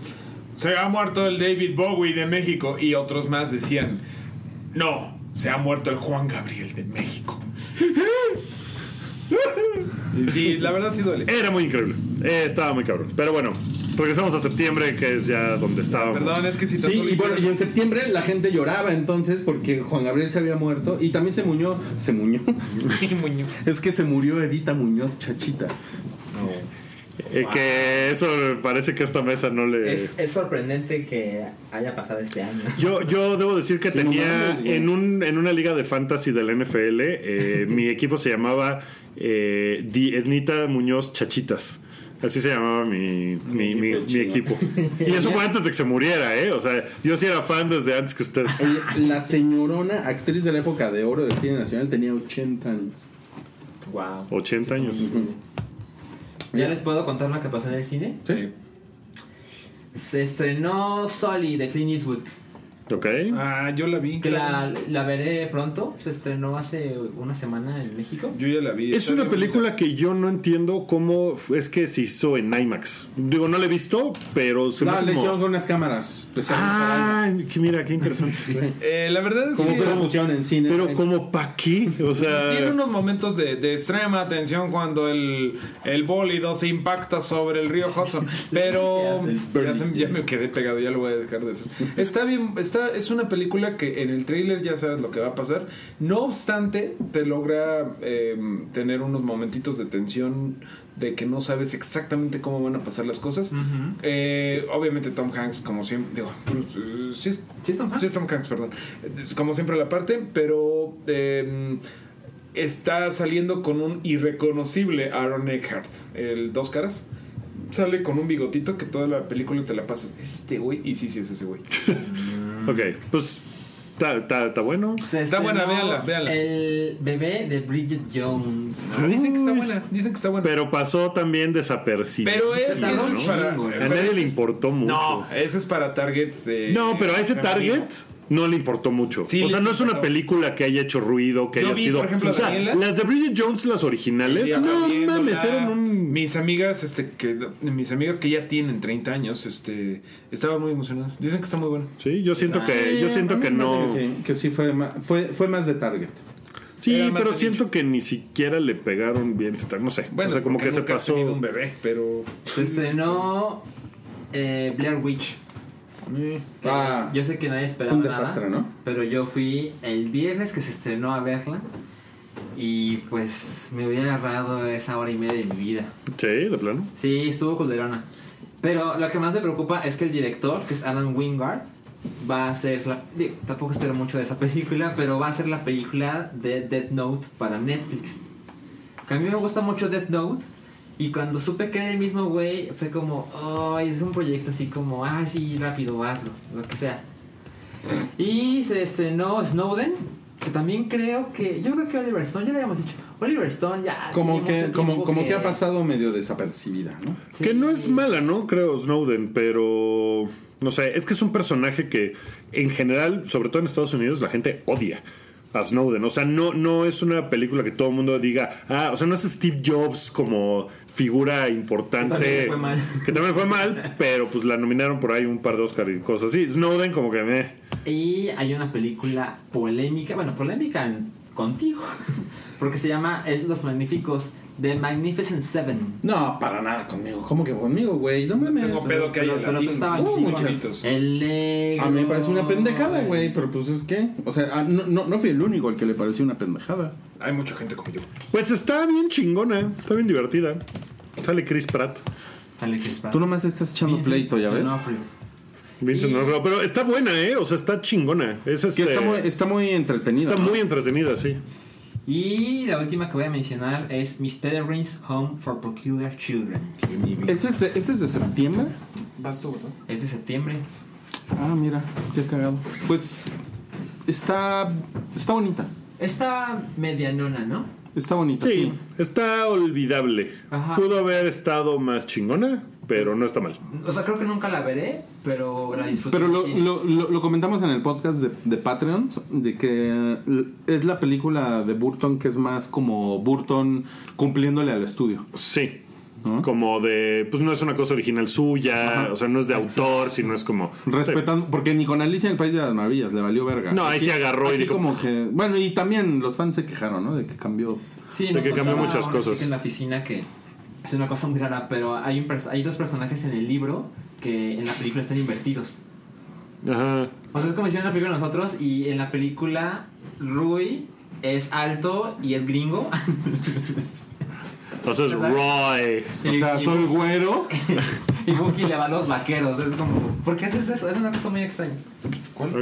se ha muerto el David Bowie de México y otros más decían no, se ha muerto el Juan Gabriel de México. Y sí, la verdad sí duele. Era muy increíble, eh, estaba muy cabrón. Pero bueno, regresamos a septiembre, que es ya donde estábamos. Perdón, es que si te Sí, y bueno, y en septiembre la gente lloraba entonces porque Juan Gabriel se había muerto y también se muñó, se muñó. Es que se murió Evita Muñoz Chachita. Eh, Que eso parece que esta mesa no le... Es, es sorprendente que haya pasado este año. Yo, yo debo decir que Sí, no tenía en, un, en una liga de fantasy del NFL, eh, mi equipo se llamaba eh, Di Ednita Muñoz Chachitas. Así se llamaba mi, mi, mi- mi equipo. Y eso fue antes de que se muriera, ¿eh? O sea, yo sí era fan desde antes que ustedes. La señorona, actriz de la época de oro del cine nacional, tenía 80 años. Wow. 80 años. ¿Ya les puedo contar lo que pasó en el cine? Sí. Se estrenó Sully de Clint Eastwood. ¿Ok? Ah, yo la vi. Que la, la veré pronto. Se estrenó hace una semana en México. Yo ya la vi. Es una película que yo no entiendo cómo es que se hizo en IMAX. Digo, no la he visto, pero se me La hace le como- hicieron con unas cámaras especiales Ah, que mira, qué interesante. Eh, la verdad es Como que promoción en cine. Pero como pa' qué? O sea... tiene unos momentos de, de extrema atención cuando el, el bólido se impacta sobre el río Hudson. Pero ya, se- ya me quedé pegado, ya lo voy a dejar de hacer. Está bien, está, es una película que en el tráiler ya sabes lo que va a pasar. No obstante, te logra eh, tener unos momentitos de tensión de que no sabes exactamente cómo van a pasar las cosas. Eh, obviamente Tom Hanks, como siempre, digo, sí es- ¿Sí es Tom Hanks? Sí, es Tom Hanks, perdón. Es como siempre la parte, pero eh, está saliendo con un irreconocible Aaron Eckhart, el dos caras. Sale con un bigotito que toda la película te la pasas. ¿Es este güey? Y sí, sí, es ese güey. Ok, pues está, bueno. Se Está buena, véanla, véanla. El bebé de Bridget Jones. Dicen que está buena, dicen que está buena. Pero pasó también desapercibido. Pero es, un es para. chingo, eh. A nadie le importó mucho. No, ese es para Target. de- No, pero a ese target no le importó mucho. Sí, o sea, no es una película que haya hecho ruido, que Yo haya vi, sido. por ejemplo, o sea, Daniela. las de Bridget Jones, las originales, no mames, eran un. Mis amigas, este, que mis amigas que ya tienen 30 años, este, estaban muy emocionadas. Dicen que está muy bueno. Sí, yo siento que, yo siento que no. Que sí, que sí fue, ma- fue, fue más de Target. Sí, más pero siento que ni siquiera le pegaron bien. No sé. Bueno, o sea, como que se pasó. un bebé, pero. Se estrenó eh, Blair Witch. Ah. yo sé que nadie esperaba Fue un nada. Pero yo fui el viernes que se estrenó a verla. Y pues me hubiera agarrado esa hora y media de mi vida. Sí, de plano. Sí, estuvo culderona. Pero lo que más me preocupa es que el director, que es Adam Wingard, va a hacer la. digo, tampoco espero mucho de esa película, pero va a hacer la película de Death Note para Netflix. Que a mí me gusta mucho Death Note. Y cuando supe que era el mismo güey, fue como, ay, es un proyecto así como, ah, sí, rápido, hazlo, lo que sea. Y se estrenó Snowden, que también creo que, yo creo que Oliver Stone, ya lo habíamos dicho, Oliver Stone ya... Como que, como, como que ha pasado medio desapercibida, ¿no? Sí. Que no es mala, ¿no? Creo, Snowden, pero. No sé, es que es un personaje que en general, sobre todo en Estados Unidos, la gente odia a Snowden. O sea, no, no es una película que todo el mundo diga, ah, o sea, no es Steve Jobs como figura importante. También. Que también fue mal, pero pues la nominaron por ahí un par de Oscar y cosas así. Snowden como que me... Y hay una película polémica, bueno, polémica en- contigo, porque se llama Es Los Magníficos, The Magnificent Seven. No, para nada conmigo. ¿Cómo que conmigo, güey? No mames. Tengo pedo que pero- haya pero tú latino. estabas Uh. El negro. A mí me parece una pendejada, güey. Pero pues es que. O sea, ah, no, no, no fui el único al que le pareció una pendejada. Hay mucha gente como yo. Pues está bien chingona, está bien divertida. Sale Chris Pratt. Dale, Chris Pratt. Tú nomás estás echando Vincent pleito, ¿ya ves? D'Onofrio. Vincent Y- D'Onofrio, pero está buena, ¿eh? O sea, está chingona. Es Que este, está muy, está muy entretenida. está ¿no? muy entretenida, sí. Y la última que voy a mencionar es Miss Peregrine's Home for Peculiar Children. ¿Ese es, de- ese es de septiembre? Vas tú, ¿verdad? Es de septiembre. Ah, mira, qué cagado. Pues está. Está bonita. Está medianona, ¿no? Está bonita. Sí, está olvidable. Ajá. Pudo haber estado más chingona, pero no está mal. O sea, creo que nunca la veré, pero la disfruto. Pero lo, lo, lo- lo comentamos en el podcast de, de Patreon, de que es la película de Burton que es más como Burton cumpliéndole al estudio. Sí. ¿no? Como de, pues no es una cosa original suya, Ajá. o sea, no es de autor, sino es como... Respetando, porque ni con Alicia en el País de las Maravillas le valió verga. No, ahí sí agarró y dijo- como que, bueno, y también los fans se quejaron, ¿no? De que cambió. Sí, de que cambió muchas cosas. en la oficina que es una cosa muy rara, pero hay, un hay dos personajes en el libro que en la película están invertidos. Ajá. O sea, es como si hicieran una película nosotros y en la película Rui es alto y es gringo. Entonces, Roy. O sea, Y- soy güero. y Bucky le va a los vaqueros. Es como, ¿por qué haces eso? Es una cosa muy extraña. Ok.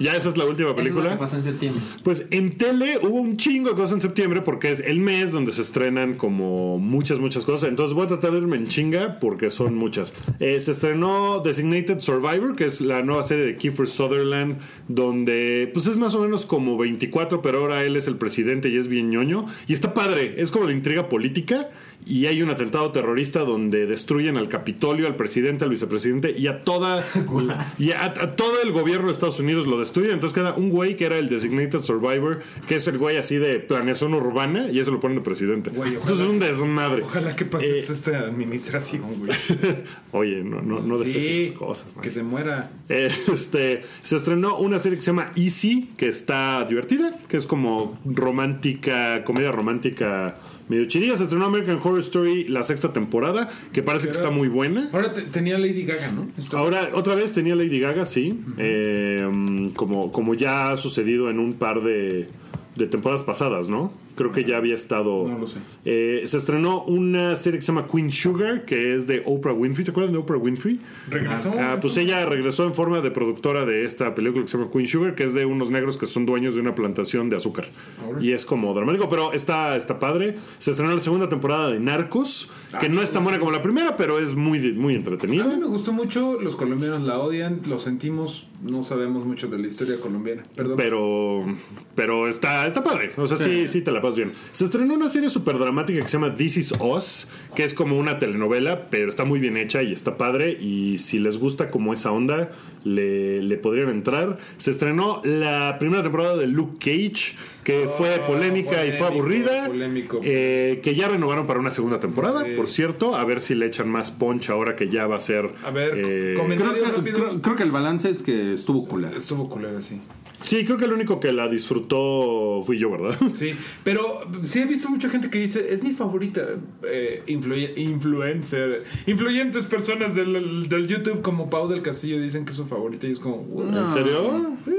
Ya esa es la última Eso es lo película. que pasó en septiembre. Pues en tele hubo un chingo de cosas en septiembre porque es el mes donde se estrenan como muchas, muchas cosas. Entonces voy a tratar de irme en chinga porque son muchas. Eh, se estrenó Designated Survivor, que es la nueva serie de Kiefer Sutherland, donde pues es más o menos como 24, pero ahora él es el presidente y es bien ñoño. Y está padre, es como de intriga política. Y hay un atentado terrorista donde destruyen al Capitolio, al presidente, al vicepresidente y a toda y a, a todo el gobierno de Estados Unidos lo destruyen. Entonces queda un güey que era el Designated Survivor, que es el güey así de planeación urbana, y eso lo ponen de presidente. Güey, ojalá- Entonces es un desmadre. Ojalá que pase Eh, esta administración, güey. Oye, no, no, no Sí, esas cosas. man. Que se muera. Eh, Este, se estrenó una serie que se llama Easy, que está divertida, que es como romántica, comedia romántica medio chidilla. Se estrenó American Horror Story la sexta temporada, que parece que está muy buena. Ahora te- tenía Lady Gaga, ¿no? Esto- Ahora, otra vez tenía Lady Gaga, sí. Eh, mm, como, como ya ha sucedido en un par de, de temporadas pasadas, ¿no? Creo que ya había estado. No lo sé. Eh, se estrenó una serie que se llama Queen Sugar, que es de Oprah Winfrey. ¿Se acuerdan de Oprah Winfrey? Regresó. Ah, pues ella regresó en forma de productora de esta película que se llama Queen Sugar, que es de unos negros que son dueños de una plantación de azúcar. Ahora. Y es como dramático, pero está, está padre. Se estrenó la segunda temporada de Narcos, que no es tan buena como la primera, pero es muy, muy A entretenida. mí me gustó mucho, los colombianos la odian, lo sentimos, no sabemos mucho de la historia colombiana. Perdón. Pero, pero está, está padre. O sea, sí, sí te la bien. Se estrenó una serie súper dramática que se llama This Is Us, que es como una telenovela, pero está muy bien hecha y está padre. Y si les gusta como esa onda, le, le podrían entrar. Se estrenó la primera temporada de Luke Cage, que fue polémica y fue aburrida. polémico. eh, que ya renovaron para una segunda temporada, Sí. por cierto. A ver si le echan más punch ahora que ya va a ser. A ver, eh, Creo que, rápido. creo, creo que el balance es que estuvo culero. Estuvo culera, sí. Sí, creo que el único que la disfrutó fui yo, ¿verdad? Sí, pero sí he visto mucha gente que dice, es mi favorita eh, influencer. Influyentes personas del, del YouTube como Pau del Castillo dicen que es su favorita y es como... ¿En serio? Yo,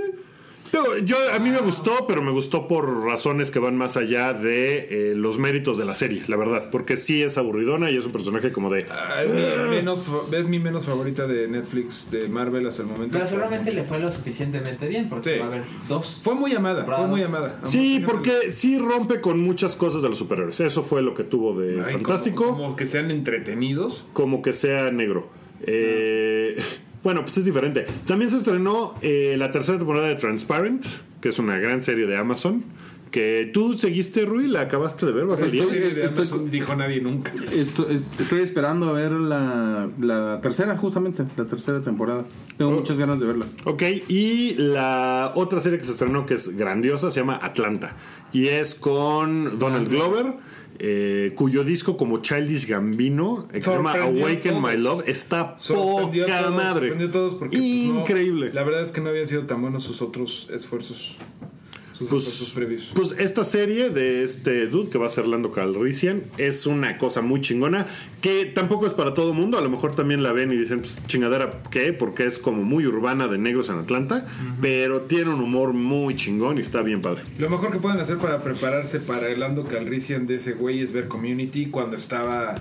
yo- a mí me gustó, pero me gustó por razones que van más allá de eh, los méritos de la serie, la verdad. Porque sí es aburridona y es un personaje como de. Ah, es, mi menos, fa- es mi menos favorita de Netflix, de Marvel hasta el momento. Pero seguramente le fue lo suficientemente bien porque Sí. va a haber dos. Fue muy amada, fue muy amada. Sí, porque sí rompe con muchas cosas de los superhéroes. Eso fue lo que tuvo de Ay, fantástico. Como, como que sean entretenidos. como que sea negro. Eh, bueno, pues es diferente. También se estrenó eh, la tercera temporada de Transparent, que es una gran serie de Amazon. Que tú seguiste, Rui, la acabaste de ver, va a salir. Sí, de estoy- Amazon dijo nadie nunca. Esto- es- estoy esperando a ver la, la tercera, justamente, la tercera temporada. Tengo muchas ganas de verla. Ok, y la otra serie que se estrenó que es grandiosa se llama Atlanta. Y es con Donald Glover, eh, cuyo disco como Childish Gambino, que se llama Awaken My. Love, está Sorprendió poca todos, madre. sorprendió todos porque, pues, no, Increíble. la verdad es que no habían sido tan buenos sus otros esfuerzos. Sus Pues, pues esta serie de este dude que va a ser Lando Calrissian es una cosa muy chingona que tampoco es para todo mundo. A lo mejor también la ven y dicen, pues, chingadera, ¿qué? Porque es como muy urbana de negros en Atlanta, pero tiene un humor muy chingón y está bien padre. Lo mejor que pueden hacer para prepararse para el Lando Calrissian de ese güey es ver Community cuando estaba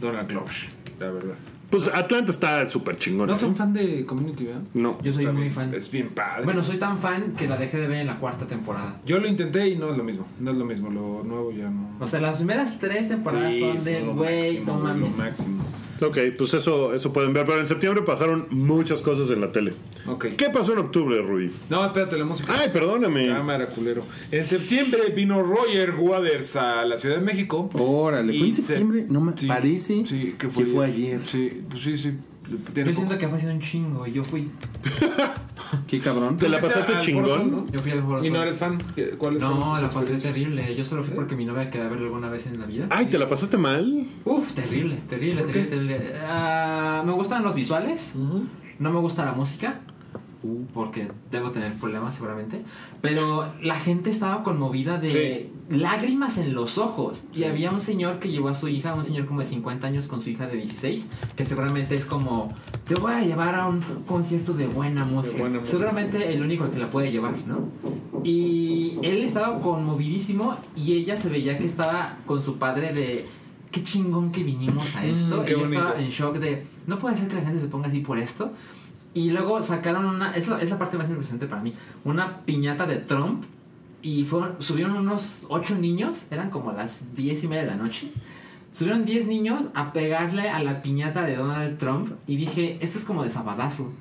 Donald Glover, la verdad. Pues Atlanta está súper chingón. No son fan de Community, ¿verdad? No. Yo soy muy fan. Es bien padre. Bueno, soy tan fan que la dejé de ver en la cuarta temporada. yo lo intenté y no es lo mismo. No es lo mismo. Lo nuevo ya no. O sea, las primeras tres temporadas Sí, son lo güey, no Lo mames. máximo. Ok, pues eso, eso pueden ver. Pero en septiembre pasaron muchas cosas en la tele. Ok. ¿Qué pasó en octubre, Rudy? No, espérate, la música. Ay, perdóname. Cámara, culero. En septiembre vino Roger Waters a la Ciudad de México. Órale, ¿fue en se- septiembre? No me Sí, parece sí, que que fue, ayer. Sí, pues sí, sí. Tiene Yo siento poco. que fue haciendo un chingo y yo fui. Qué cabrón. ¿Te la pasaste chingón? Yo fui al Foro ¿Y no eres fan? ¿Cuál es No, la pasé terrible. Yo solo fui porque mi novia quería verlo alguna vez en la vida. Ay, ¿te la pasaste mal? Uf, terrible, terrible, terrible, terrible. Ah, me gustan los visuales. No me gusta la música. Porque debo tener problemas seguramente. Pero la gente estaba conmovida de lágrimas en los ojos. Y había un señor que llevó a su hija, un señor como de 50 años con su hija de 16, que seguramente es como, te voy a llevar a un concierto de buena música. buena música. Seguramente el único que la puede llevar, ¿no? Y él estaba conmovidísimo y ella se veía que estaba con su padre de... Qué chingón que vinimos a esto. Mm, qué y yo estaba en shock de, no puede ser que la gente se ponga así por esto. Y luego sacaron una, es la, es la parte más impresionante para mí, una piñata de Trump. Y fueron, subieron unos ocho niños, eran como las diez y media de la noche. Subieron 10 niños a pegarle a la piñata de Donald Trump. Y dije, esto es como de sabadazo.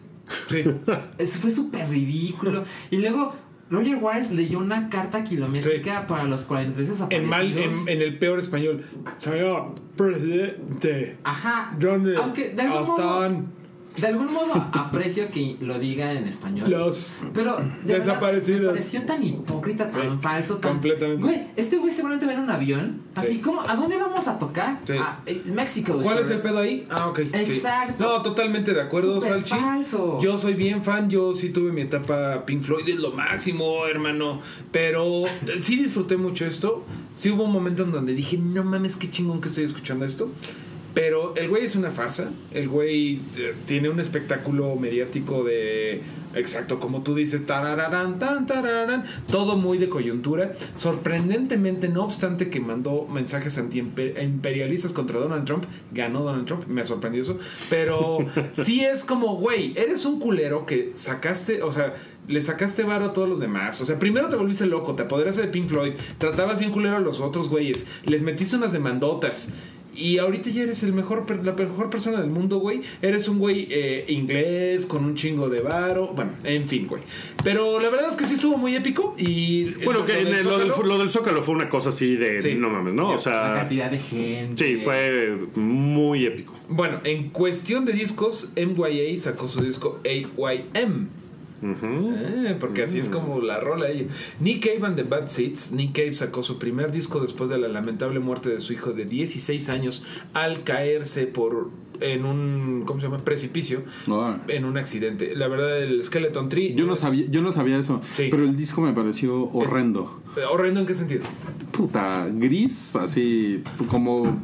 Sí. Eso fue súper ridículo. Y luego Roger Waters leyó una carta kilométrica para los 43 En, mal, en, desaparecidos. en el peor español. Señor presidente. Ajá. ¿Dónde Aunque de algún modo, de algún modo aprecio que lo diga en español. los Pero de Desaparecidos. verdad, me pareció tan hipócrita, tan Sí, falso, tan. completamente. Güey, este güey seguramente va en un avión. Así Sí. como, ¿a dónde vamos a tocar? Sí. A eh, México. ¿Cuál es el pedo ahí? Ah, ok. Exacto. No, totalmente de acuerdo, Súper Salchi. falso. Yo soy bien fan, yo sí tuve mi etapa Pink Floyd, es lo máximo, hermano. Pero eh, sí disfruté mucho esto. Sí hubo un momento en donde dije, no mames, qué chingón que estoy escuchando esto. Pero el güey es una farsa. El güey eh, tiene un espectáculo mediático de. Exacto, como tú dices, tarararán, tan, tararán, todo muy de coyuntura. Sorprendentemente, no obstante que mandó mensajes anti-imperialistas contra Donald Trump, ganó Donald Trump, me sorprendió eso. Pero sí es como, güey, eres un culero que sacaste, o sea, le sacaste varo a todos los demás. O sea, primero te volviste loco, te apoderaste de Pink Floyd, tratabas bien culero a los otros güeyes, les metiste unas demandotas. Y ahorita ya eres el mejor, per- la mejor persona del mundo, güey. Eres un güey eh, inglés con un chingo de varo. Bueno, en fin, güey. Pero la verdad es que sí estuvo muy épico. Y Bueno, que lo en del el- lo, del, Zócalo- lo del Zócalo fue una cosa así de Sí. no mames, ¿no? O La sea, cantidad de gente. sí, fue muy épico. Bueno, en cuestión de discos, MYA sacó su disco AYM. Eh, porque así es como la rola ella. Nick Cave and the Bad Seeds. Nick Cave sacó su primer disco después de la lamentable muerte de su hijo de 16 años al caerse por en un ¿cómo se llama? precipicio Ah. en un accidente. La verdad el Skeleton Tree Yo no es- sabía, yo no sabía eso, Sí. pero el disco me pareció horrendo. ¿Horrendo en qué sentido? Puta, gris, así como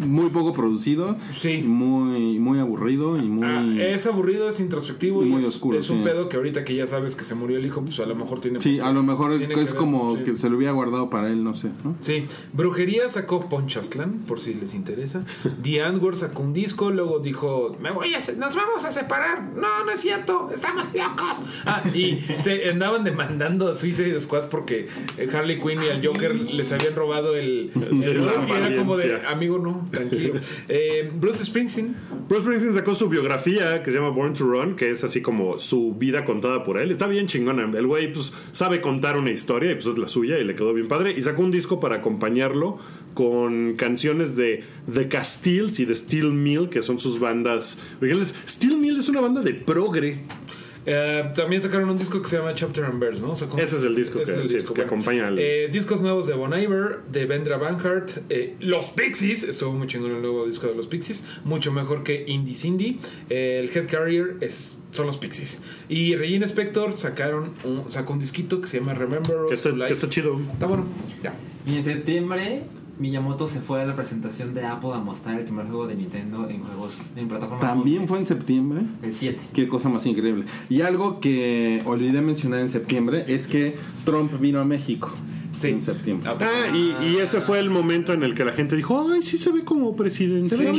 muy poco producido, Sí. muy muy aburrido y muy Ah, es aburrido, es introspectivo y muy es, oscuro, es un sí. pedo que ahorita que ya sabes que se murió el hijo, pues a lo mejor tiene Sí, a lo mejor es ver, como sí. que se lo hubiera guardado para él, no sé, ¿no? Sí, Brujería sacó Ponchaslan, por si les interesa. The Antwoord sacó un disco, luego dijo, me voy a, nos vamos a separar. No, no es cierto, estamos locos. Ah, y se andaban demandando a Suicide Squad porque eh, Harley Quinn y al Joker les habían robado el... Sí, el y era como de, amigo, no, tranquilo. Eh, Bruce Springsteen, Bruce Springsteen sacó su biografía que se llama Born to Run, que es así como su vida contada por él. Está bien chingona. El güey pues sabe contar una historia y pues es la suya y le quedó bien padre. Y sacó un disco para acompañarlo con canciones de The Castiles y de Steel Mill, que son sus bandas. originales. Steel Mill es una banda de progre. Eh, también sacaron un disco que se llama Chapter and Verse, ¿no? Sacó- Ese es el disco que- es el sí, que acompaña al- Eh, discos nuevos de Bon Iver, de Vendra Van Hart, eh, Los Pixies, estuvo muy chingón el nuevo disco de Los Pixies, mucho mejor que Indie Cindy. Eh, el Head Carrier es, son Los Pixies. Y Regina Spector sacaron un, sacó un disquito que se llama Remember Us Que está, que está chido. Está bueno, ya. Y en septiembre, Miyamoto se fue a la presentación de Apple a mostrar el primer juego de Nintendo en juegos en plataformas También móviles. fue en septiembre. El 7. Qué cosa más increíble. Y algo que olvidé mencionar en septiembre es que Trump vino a México Sí. en septiembre. Ah, y, y ese fue el momento en el que la gente dijo, ay, sí se ve como presidente. ¿no?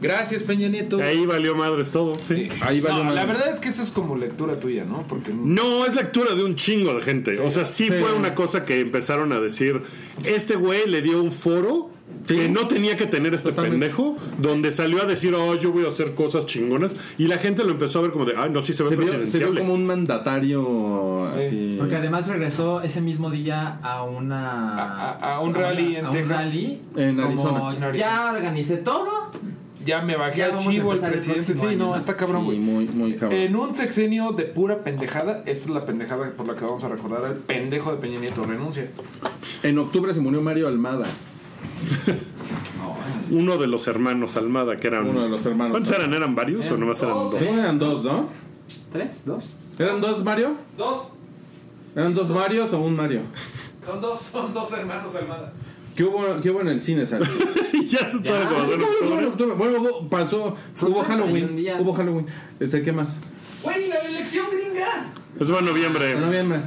Gracias, Peña Nieto. Ahí valió madres todo, sí. Ahí valió No, la madre. verdad es que eso es como lectura tuya, ¿no? Porque No, es lectura de un chingo de gente. O sea, sí, fue una cosa que empezaron a decir, este güey le dio un foro que no tenía que tener este Totalmente. pendejo, donde salió a decir, oh, yo voy a hacer cosas chingonas, y la gente lo empezó a ver como de, ay, no, sí se ve se, vio, se vio como un mandatario así. Porque además regresó ese mismo día a una. A- a- a un rally en a un Texas. rally. En como, Arizona. En Arizona. Ya organicé todo. ya me bajé Ya al chivo el presidente. Sí, año, no, está cabrón, Sí, güey. muy, muy cabrón. En un sexenio de pura pendejada, esta es la pendejada por la que vamos a recordar al pendejo de Peña Nieto. Renuncia. En octubre se murió Mario Almada, Uno de los hermanos Almada, que eran... uno de los hermanos. ¿Cuántos eran? ¿Eran varios o Eran nomás eran dos. dos? No, eran dos, ¿no? ¿Tres? ¿Dos? ¿Eran dos Mario? Dos. ¿Eran dos Marios o un Mario? Son dos, son dos hermanos Almada. ¿Qué hubo, qué hubo en el cine, Sal? ya se estaba acabando octubre. Bueno, hubo, pasó, hubo 31 Halloween. días. Hubo Halloween. Este, ¿Qué más? Güey, la elección gringa. Eso fue en noviembre. En noviembre.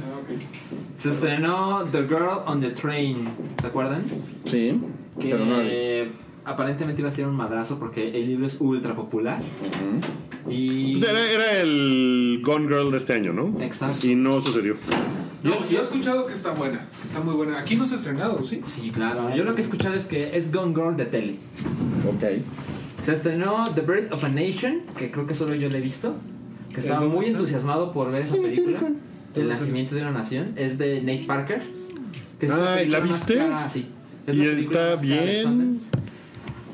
Se estrenó The Girl on the Train. ¿Se acuerdan? Sí, Que pero no. aparentemente iba a ser un madrazo porque el libro es ultra popular. Y. Pues Era, era el Gone Girl de este año, ¿no? Exacto. Y no sucedió. No, yo he escuchado que está buena. Que está muy buena. Aquí no se ha estrenado, ¿sí? Sí, claro. Yo lo que he escuchado es que es Gone Girl de tele. Ok. Se estrenó The Birth of a Nation, que creo que solo yo la he visto. Que estaba muy está? entusiasmado por ver esa película. El nacimiento de una nación. Es de Nate Parker. Que es Ah, la ¿y la película más viste? cara, sí. Es ¿Y está bien?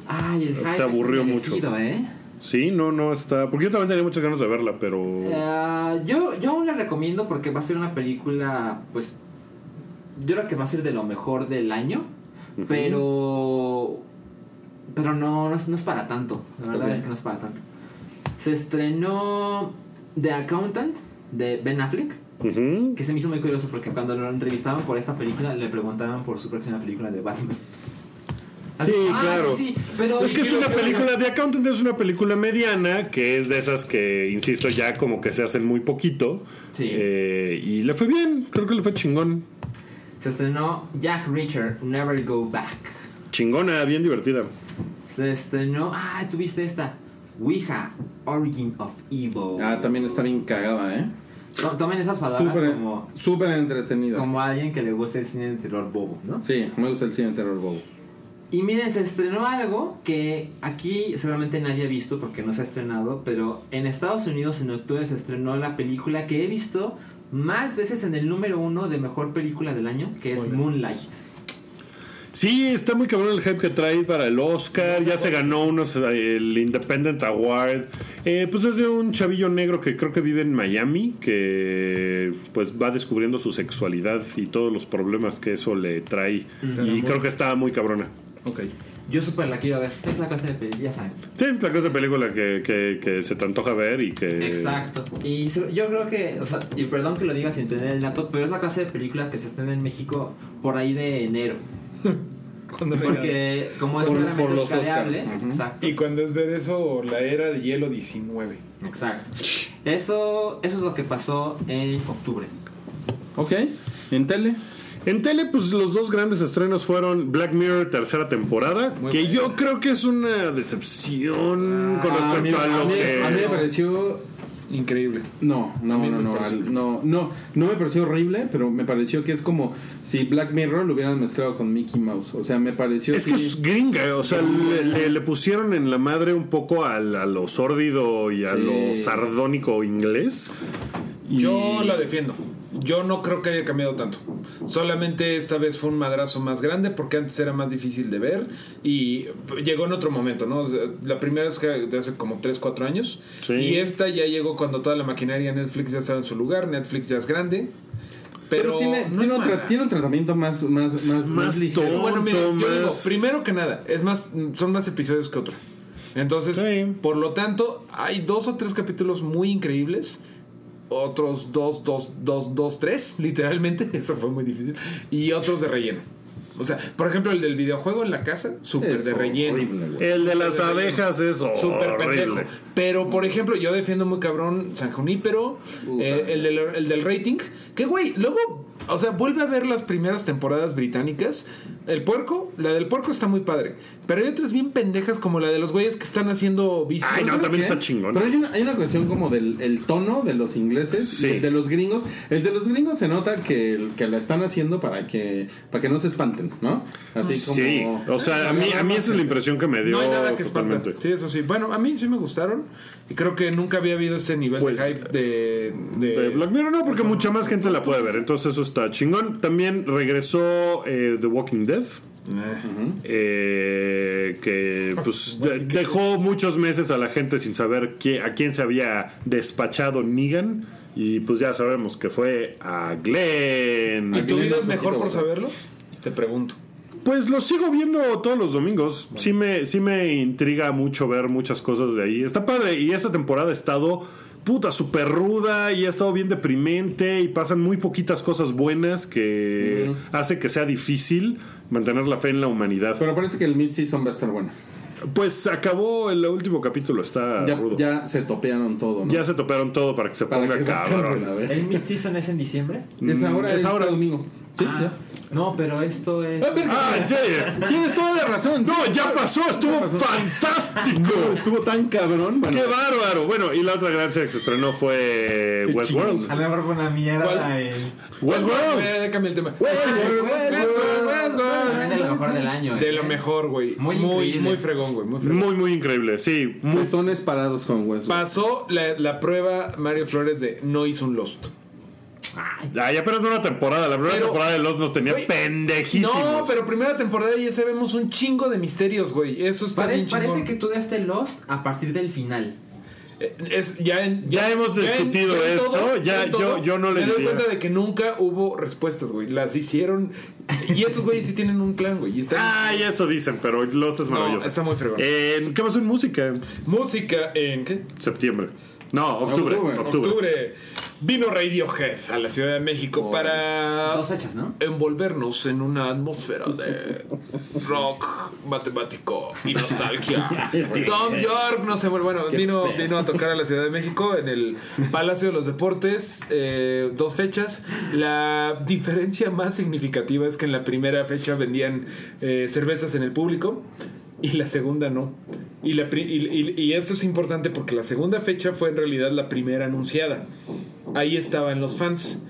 Ay, el hype Te aburrió mucho. ¿eh? Sí, no, no está. Porque yo también tenía muchas ganas de verla, pero. Eh, yo, yo aún la recomiendo porque va a ser una película, pues, yo creo que va a ser de lo mejor del año, pero, pero no, no es, no es para tanto, la verdad es que no es para tanto. Se estrenó The Accountant de Ben Affleck, Que se me hizo muy curioso porque cuando lo entrevistaban por esta película le preguntaban por su próxima película de Batman. Así, Sí, "Ah, claro. sí, sí, pero Es que es una que venga". película, The Accountant es una película mediana, que es de esas que, insisto, ya como que se hacen muy poquito. Sí. Eh, y le fue bien, creo que le fue chingón. Se estrenó Jack Reacher, Never Go Back. Chingona, bien divertida. Se estrenó. Ah, tuviste esta. Ouija, Origin of Evil. Ah, también está bien cagada, ¿eh? To- Tomen esas palabras Súper como, súper entretenida. como a alguien que le gusta el cine de terror bobo, ¿no? Sí, me gusta el cine de terror bobo. Y miren, se estrenó algo que aquí seguramente nadie ha visto porque no se ha estrenado, pero en Estados Unidos en octubre se estrenó la película que he visto más veces en el número uno de mejor película del año, que es Moonlight. Sí, está muy cabrón el hype que trae para el Oscar. Ya se ganó unos, eh, el Independent Award. Eh, pues es de un chavillo negro que creo que vive en Miami, que pues va descubriendo su sexualidad y todos los problemas que eso le trae. Y creo que está muy cabrona. Ok. Yo súper la quiero ver. Es la clase de película, ya saben. Sí, es la clase de película que, que- que se te antoja ver y que... Exacto. Y yo creo que, o sea, y perdón que lo diga sin tener el dato, pero es la clase de películas que se están en México por ahí de enero. Cuando Porque como es Por- meramente por los escaneable, Oscar. Ujú. exacto. Y cuando es ver eso, la era de hielo 19. Exacto. Eso, eso es lo que pasó en octubre. Ok, en tele. En tele, pues los dos grandes estrenos fueron Black Mirror, tercera temporada, Muy que yo creo que es una decepción con Ah, a mí, respecto a, a lo mí- que... a mí me pareció Increíble. No, no, no, me no, pareció. al- no, no, no me pareció horrible, pero me pareció que es como si Black Mirror lo hubieran mezclado con Mickey Mouse. O sea, me pareció Es que es gringa, o sea, le, le- le pusieron en la madre un poco al- a, lo sórdido y a Sí. lo sardónico inglés. Y- Yo la defiendo. Yo no creo que haya cambiado tanto. Solamente esta vez fue un madrazo más grande porque antes era más difícil de ver y llegó en otro momento, ¿no? La primera es que de hace como 3, 4 años. Sí. Y esta ya llegó cuando toda la maquinaria Netflix ya estaba en su lugar. Netflix ya es grande. Pero, Pero, tiene, no tiene, un tiene tratamiento más, más, más, más, más ligero. tonto. Bueno, mira, yo digo, primero que nada, es más, son más episodios que otros. Entonces, Sí. por lo tanto, hay dos o tres capítulos muy increíbles. Otros dos, dos, dos, dos, tres, literalmente. Eso fue muy difícil. Y otros de relleno. O sea, por ejemplo, el del videojuego en la casa, súper de relleno. horrible. El de las abejas es Súper pendejo. Pero, por ejemplo, yo defiendo muy cabrón San Junípero, eh, el, del, el del rating. Que, güey, luego, o sea, vuelve a ver las primeras temporadas británicas. El puerco, la del puerco está muy padre. Pero hay otras bien pendejas como la de los güeyes que están haciendo bici. Ay, no, ¿Sabes también qué? está chingón. Pero hay una, hay una cuestión como del el tono de los ingleses Sí. y el de los gringos. El de los gringos se nota que, que la están haciendo para que para que no se espanten, ¿no? Así como... Sí, o sea, a mí, a mí esa es la impresión que me dio No hay nada que totalmente. Sí, eso sí. Bueno, a mí sí me gustaron. Y creo que nunca había habido ese nivel Pues, de hype de, de, De Black Mirror no, porque mucha más gente la puede ver, entonces eso está chingón. También regresó eh, The Walking Dead. Eh, eh, que pues de- dejó muchos meses a la gente sin saber qué- a quién se había despachado Negan y pues ya sabemos que fue a Glenn. ¿Y tu vida es mejor por saberlo? Te pregunto. Pues lo sigo viendo todos los domingos. Sí me, sí me intriga mucho ver muchas cosas de ahí. Está padre. Y esta temporada ha estado puta súper ruda y ha estado bien deprimente y pasan muy poquitas cosas buenas que hace que sea difícil mantener la fe en la humanidad. Pero parece que el mid-season va a estar bueno. Pues acabó el último capítulo, está Ya, rudo. Ya, ya se topearon todo, ¿no? se toparon todo para que se para ponga que cabrón. ¿El mid-season es en diciembre? Es ahora, Es es ahora. ahora domingo. Sí, Ah, ya. No, pero esto es. Ah. Ah. Tienes toda la razón. No, ya pasó, estuvo Ya pasó. fantástico. No, estuvo tan cabrón. Bueno, ¡Qué bárbaro! Bueno, y la otra gran serie que se estrenó fue Westworld. A lo mejor fue una mierda. El- Westworld. Cambié el tema. Westworld, Westworld. De lo mejor del año. De ¿eh? lo mejor, güey. Muy Muy, muy, fregón, güey. Muy. Muy, muy increíble, sí. Muy- Pezones parados con hueso. Pasó la, la prueba Mario Flores de no hizo un Lost. Ah, ya apenas una temporada. La primera Pero- temporada de Los nos tenía pendejísimos. No, pero primera temporada ya sabemos un chingo de misterios, güey. Eso está bien chingón. parece que tú daste Lost a partir del final. Eh, Es, ya, en- Ya hemos discutido en esto, ya en yo- yo no le Me doy cuenta de que nunca hubo respuestas, güey. Las hicieron. Y esos güeyes sí tienen un plan, güey. Y están- Ay, eso dicen, pero Lost es No, maravilloso. está muy fregón. Eh, ¿Qué pasó en música? Música en. ¿Qué? Septiembre. No, octubre. Octubre. Octubre. Octubre. Vino Radiohead a la Ciudad de México para Dos fechas, ¿no? envolvernos en una atmósfera de rock matemático y nostalgia. Tom York, no sé, bueno, vino, vino a tocar a la Ciudad de México en el Palacio de los Deportes, eh, dos fechas. La diferencia más significativa es que en la primera fecha vendían eh, cervezas en el público y la segunda no. Y, la y- y- y esto es importante porque la segunda fecha fue en realidad la primera anunciada. Ahí estaban los fans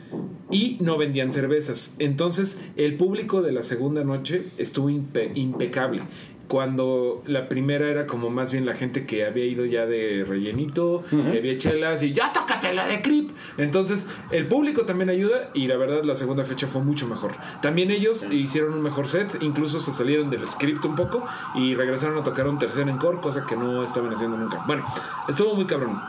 y no vendían cervezas. Entonces el público de la segunda noche estuvo impe- impecable. cuando la primera era como más bien la gente que había ido ya de rellenito, había chelas y ya tócate la de Creep. Entonces, el público también ayuda y la verdad la segunda fecha fue mucho mejor. También ellos hicieron un mejor set, incluso se salieron del script un poco y regresaron a tocar un tercer encore, cosa que no estaban haciendo nunca. Bueno, estuvo muy cabrón.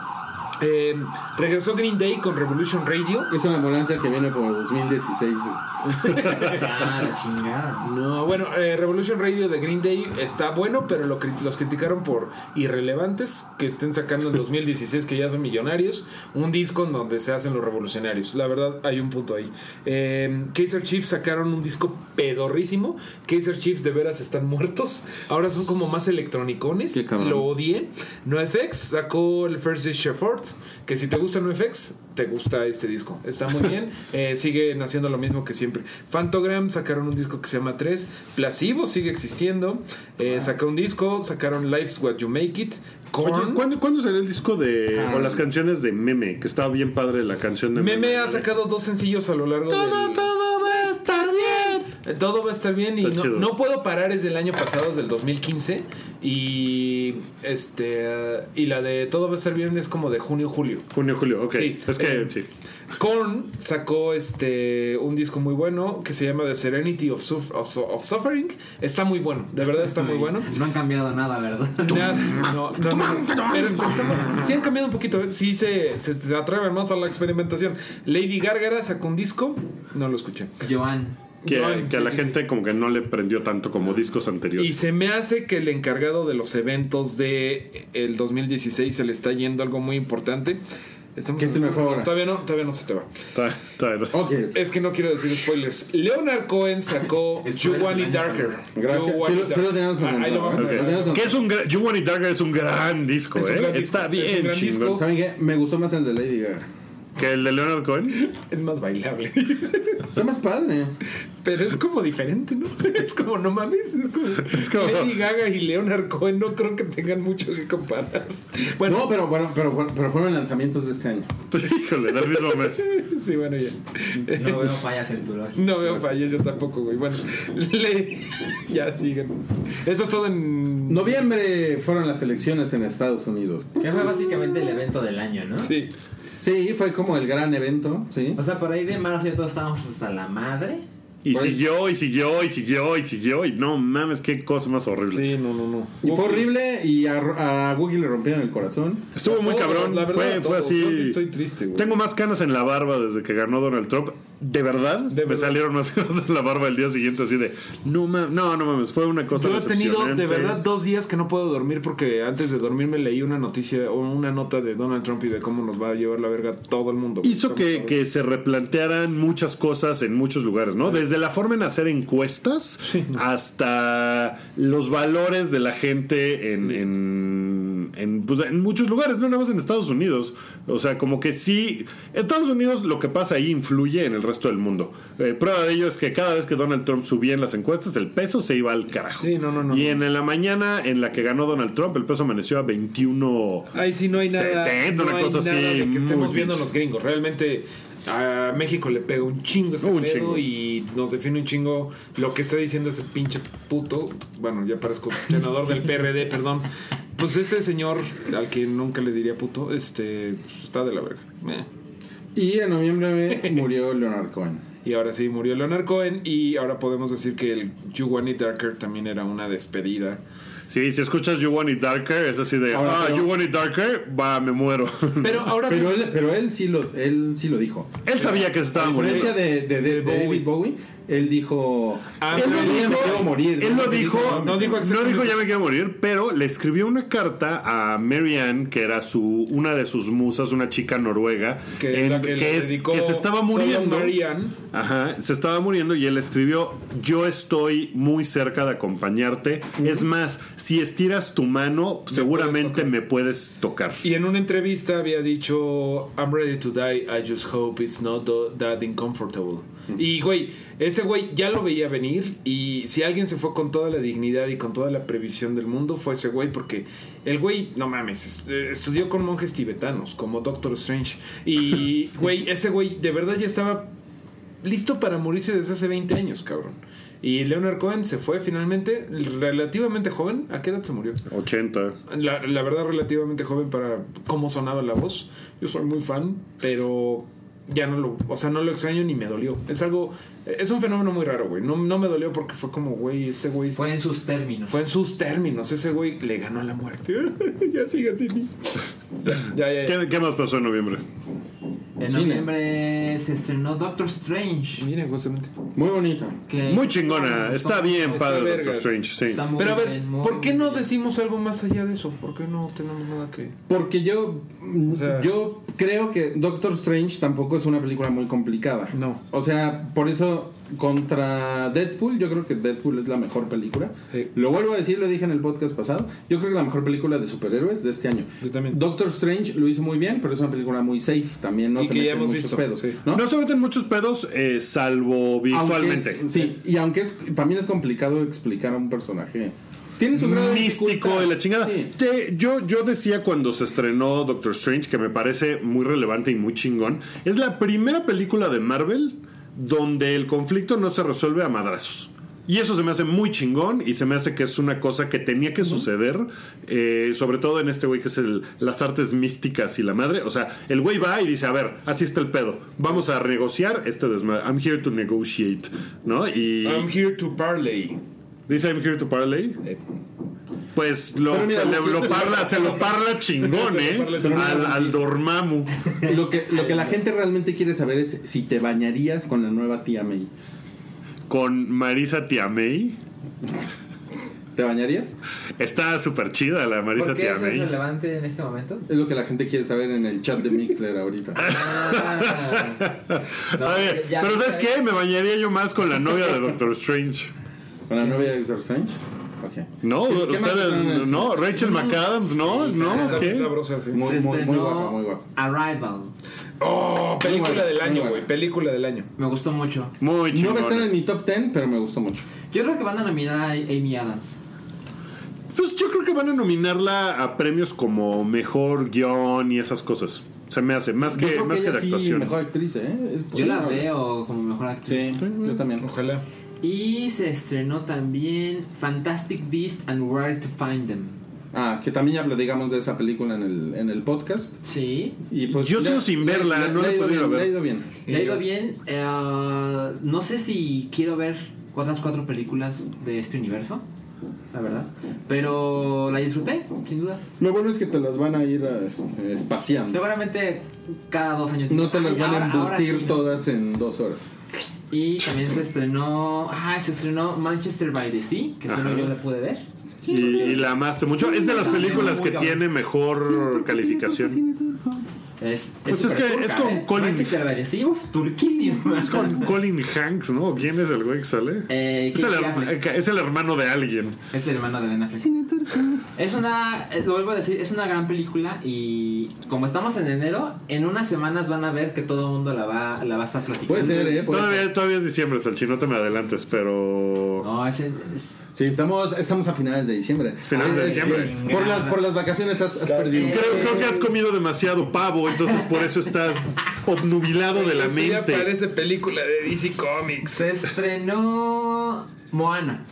Eh, regresó Green Day con Revolution Radio. Es una ambulancia que viene por el 2016. Ah, la chingada. No, bueno, eh, Revolution Radio de Green Day está bueno, pero lo los criticaron por irrelevantes que estén sacando en 2016, que ya son millonarios, un disco en donde se hacen los revolucionarios. La verdad, hay un punto ahí. Eh, Kaiser Chiefs sacaron un disco pedorrísimo. Kaiser Chiefs de veras están muertos. Ahora son como más electronicones. Lo odié. NoFX sacó el First Dish Que si te gusta NoFX, te gusta este disco. Está muy bien. Eh, siguen haciendo lo mismo que siempre. Fantogram sacaron un disco que se llama 3. Placebo sigue existiendo. Eh, Sacó un disco. Sacaron Life's What You Make It. Oye. ¿cuándo, cuándo salió el disco de. o las canciones de Meme? Que estaba bien padre la canción de Meme ha sacado dos sencillos a lo largo del... Todo va a estar bien y no, puedo parar es del año pasado, es del 2015 y este y la de Todo va a estar bien es como de junio julio. Junio, julio, ok. Sí. Es que Eh, sí. Korn sacó este un disco muy bueno que se llama The Serenity of, Suf- of- of Suffering. Está muy bueno, de verdad está muy bueno. No han cambiado nada, ¿verdad? Nada, no, no, no, Pero empezamos- sí han cambiado un poquito, ¿eh? sí se, se, se atreven más a la experimentación. Lady Gárgara sacó un disco, no lo escuché. Joan. Que, a la sí, gente como que no le prendió tanto como discos Y anteriores. se me hace que el encargado de los eventos de el 2016 se le está yendo algo muy importante. Estamos- ¿Qué se me fue ahora? Todavía no, todavía no se te va. Está- está- Ok. Es que no quiero decir spoilers. Leonard Cohen sacó You Want It Darker. Gracias. Sí lo- sí lo Ah, Ahí lo a ¿eh? ver. Que es un You Want It Darker es un gran disco, Es un ¿eh? gran Está disco, es un bien gran chingón. disco. ¿Saben qué? Me gustó más el de Lady Gaga. Que el de Leonard Cohen. Es más bailable. Está más padre. Pero es como diferente, ¿no? Es como, no mames. Es como, Es como- Lady Gaga y Leonard Cohen no creo que tengan mucho que comparar. Bueno, No, pero, bueno, pero, pero fueron lanzamientos de este año. Híjole, del mismo mes. sí, bueno, ya. No veo fallas en tu lógica. No veo fallas, yo tampoco, güey. Bueno, le... ya sigan. Eso es todo en. Noviembre fueron las elecciones en Estados Unidos. Que fue básicamente el evento del año, ¿no? Sí. Sí, fue como el gran evento, sí. O sea, por ahí de marzo ya todos estábamos hasta la madre. Y Pues- siguió, y siguió, y siguió, y siguió. Y no mames, qué cosa más horrible. Sí, no, no, no. Y fue horrible y a, a Google le rompieron el corazón. Estuvo muy cabrón. la verdad, fue, fue así. Yo sí estoy triste, güey. Tengo más canas en la barba desde que ganó Donald Trump. De verdad, De me verdad. salieron más canas en la barba el día siguiente, así de no mames, no, no mames, fue una cosa Yo he tenido de verdad dos días que no puedo dormir porque antes de dormir me leí una noticia o una nota de Donald Trump y de cómo nos va a llevar la verga todo el mundo. Hizo que, que se replantearan muchas cosas en muchos lugares, ¿no? Desde la forma en hacer encuestas hasta los valores de la gente en, en, en, pues, en muchos lugares, no nada más en Estados Unidos. O sea, como que sí, Estados Unidos lo que pasa ahí influye en el resto del mundo. Eh, prueba de ello es que cada vez que Donald Trump subía en las encuestas, el peso se iba al carajo. Sí, no, no, no, y en la mañana en la que ganó Donald Trump, el peso amaneció a 21. Ahí sí no hay nada, 70, no una hay cosa nada así, de que estemos viendo los gringos. Realmente a México le pega un chingo ese Un pedo chingo. y nos define un chingo lo que está diciendo ese pinche puto. Bueno, ya parezco senador del PRD, perdón. Pues ese señor al que nunca le diría puto, este, pues, está de la verga. Eh. Y en noviembre murió Leonard Cohen. Y ahora sí, murió Leonard Cohen y ahora podemos decir que el You Want It Darker también era una despedida. Sí, si escuchas You Want It Darker, es así de, Ahora, ah, pero- You Want It Darker, va, me muero. Pero ahora... Pero él, pero él sí lo, él sí lo dijo. Él sabía que se A estaba diferencia muriendo. de, de, de- de Bowie. David Bowie, él dijo. Ah, él pero no dijo, dijo- me quiero morir. Él lo dijo, no no dijo dijo, exactamente. ya me quiero morir, pero le escribió una carta a Mary Ann, que era su, una de sus musas, una chica noruega, que, es en- que, que es- que se estaba muriendo. Marianne. Ajá, se estaba muriendo y él escribió, yo estoy muy cerca de acompañarte. Es más, si estiras tu mano, seguramente me puedes tocar. Y en una entrevista había dicho, I'm ready to die, I just hope it's not that uncomfortable. Y güey, ese güey ya lo veía venir y si alguien se fue con toda la dignidad y con toda la previsión del mundo fue ese güey porque el güey, no mames, es- eh, estudió con monjes tibetanos como Doctor Strange y güey, ese güey de verdad ya estaba listo para morirse desde hace 20 años, cabrón. Y Leonard Cohen se fue finalmente, relativamente joven. ¿A qué edad se murió? 80. La, la verdad, relativamente joven para cómo sonaba la voz. Yo soy muy fan, pero ya no lo, o sea, no lo extraño ni me dolió. Es algo, es un fenómeno muy raro, güey. No, no me dolió porque fue como, güey, ese güey Fue en sus términos. fue en sus términos. Ese güey le ganó a la muerte. ya sigue así. Ya, ya, ya. ¿Qué, qué más pasó en noviembre? En Cine. noviembre se estrenó Doctor Strange. Miren, justamente. Muy bonito. que- Muy chingona. Está bien, Está padre, Doctor. Strange. Sí. Está muy Pero a ver, bien, muy ¿por qué no decimos algo más allá de eso? ¿Por qué no tenemos nada que.? Porque yo, O sea- yo creo que Doctor Strange tampoco es una película muy complicada. No. O sea, por eso contra Deadpool, yo creo que Deadpool es la mejor película. Sí. Lo vuelvo a decir, lo dije en el podcast pasado. Yo creo que la mejor película de superhéroes de este año. Yo también. Doctor Strange lo hizo muy bien, pero es una película muy safe. También no Y se que ya meten hemos muchos visto, pedos. sí. ¿no? No se meten muchos pedos, eh, salvo visualmente. es- sí, y aunque es, también es complicado explicar a un personaje. Tiene su grado místico de la chingada. Sí. Te- yo, yo decía cuando se estrenó Doctor Strange, que me parece muy relevante y muy chingón, es la primera película de Marvel donde el conflicto no se resuelve a madrazos. Y eso se me hace muy chingón y se me hace que es una cosa que tenía que suceder, eh, sobre todo en este güey que es el, las artes místicas y la madre. O sea, el güey va y dice, a ver, así está el pedo, vamos a negociar este desmadre. I'm here to negotiate, ¿no? Y I'm here to parley. dice I'm here to parlay. Eh, Pues lo, mira, le- parla, se lo parla chingón, ¿eh? lo parla chingón. Al, al Dormammu. Lo que, lo que la gente realmente quiere saber es si te bañarías con la nueva tía May. Con Marisa Tiamei. ¿Te bañarías? Está súper chida la Marisa ¿Por qué eso es Tiamei. relevante en este momento? Es lo que la gente quiere saber en el chat de Mixler ahorita. Ah. No, A ver, ya- pero ¿sabes qué? Me bañaría yo más con la novia de Doctor Strange. ¿Con la novia de Doctor Strange? Ok. No, ¿Qué- qué más ustedes, no? Rachel McAdams, no, no, ¿qué? sabrosa, sí. Muy, se muy, muy guapa, muy guapa. Arrival. Oh, película buena, del año, güey. Película del año. Me gustó mucho. Muy No va a estar en mi top 10, pero me gustó mucho. Yo creo que van a nominar a Amy Adams. Pues yo creo que van a nominarla a premios como mejor guion y esas cosas. Se me hace, más que, más que de sí, actuación. mejor actriz, ¿eh? Yo la veo como mejor actriz. Sí, yo también. Ojalá. Y se estrenó también Fantastic Beasts and Where to Find Them. Ah, que también ya platicamos de esa película en el, en el podcast. Sí. Y pues Yo sigo sin verla, no le la he ido podido bien, ver. le ha ido bien. Le ha ido bien. eh, no sé si quiero ver otras cuatro películas de este universo. La verdad. Pero la disfruté, sin duda. Lo bueno es que te las van a ir este, espaciando. Seguramente cada dos años. No te las "Ay, van a ahora- embutir sí, ¿no?". todas en dos horas. Y también se estrenó. Ah, se estrenó Manchester by the Sea, que solo Ajá. yo la pude ver. Y, y la amaste mucho. Es de las películas que tiene mejor calificación. Es, Pues es que turca, es con ¿eh? Colin- turquísimo. Es con Colin Hanks, ¿no? ¿Quién es el güey que sale? Eh, es, el, Affleck. es el hermano de alguien. Es el hermano de Ben Affleck. Es una, eh, lo vuelvo a decir, es una gran película y como estamos en enero, en unas semanas van a ver que todo el mundo la va, la va a estar platicando. Puede ser, ¿eh? Puede ser. Todavía, todavía es diciembre, Salchi, no te me adelantes, pero. No, es, es- Sí, estamos, estamos a finales de diciembre. finales de Eh, diciembre. eh, Por las, por las vacaciones has, has perdido. Creo, creo que has comido demasiado pavo, entonces por eso estás obnubilado de la Eso ya mente. parece película de DC Comics. se estrenó Moana.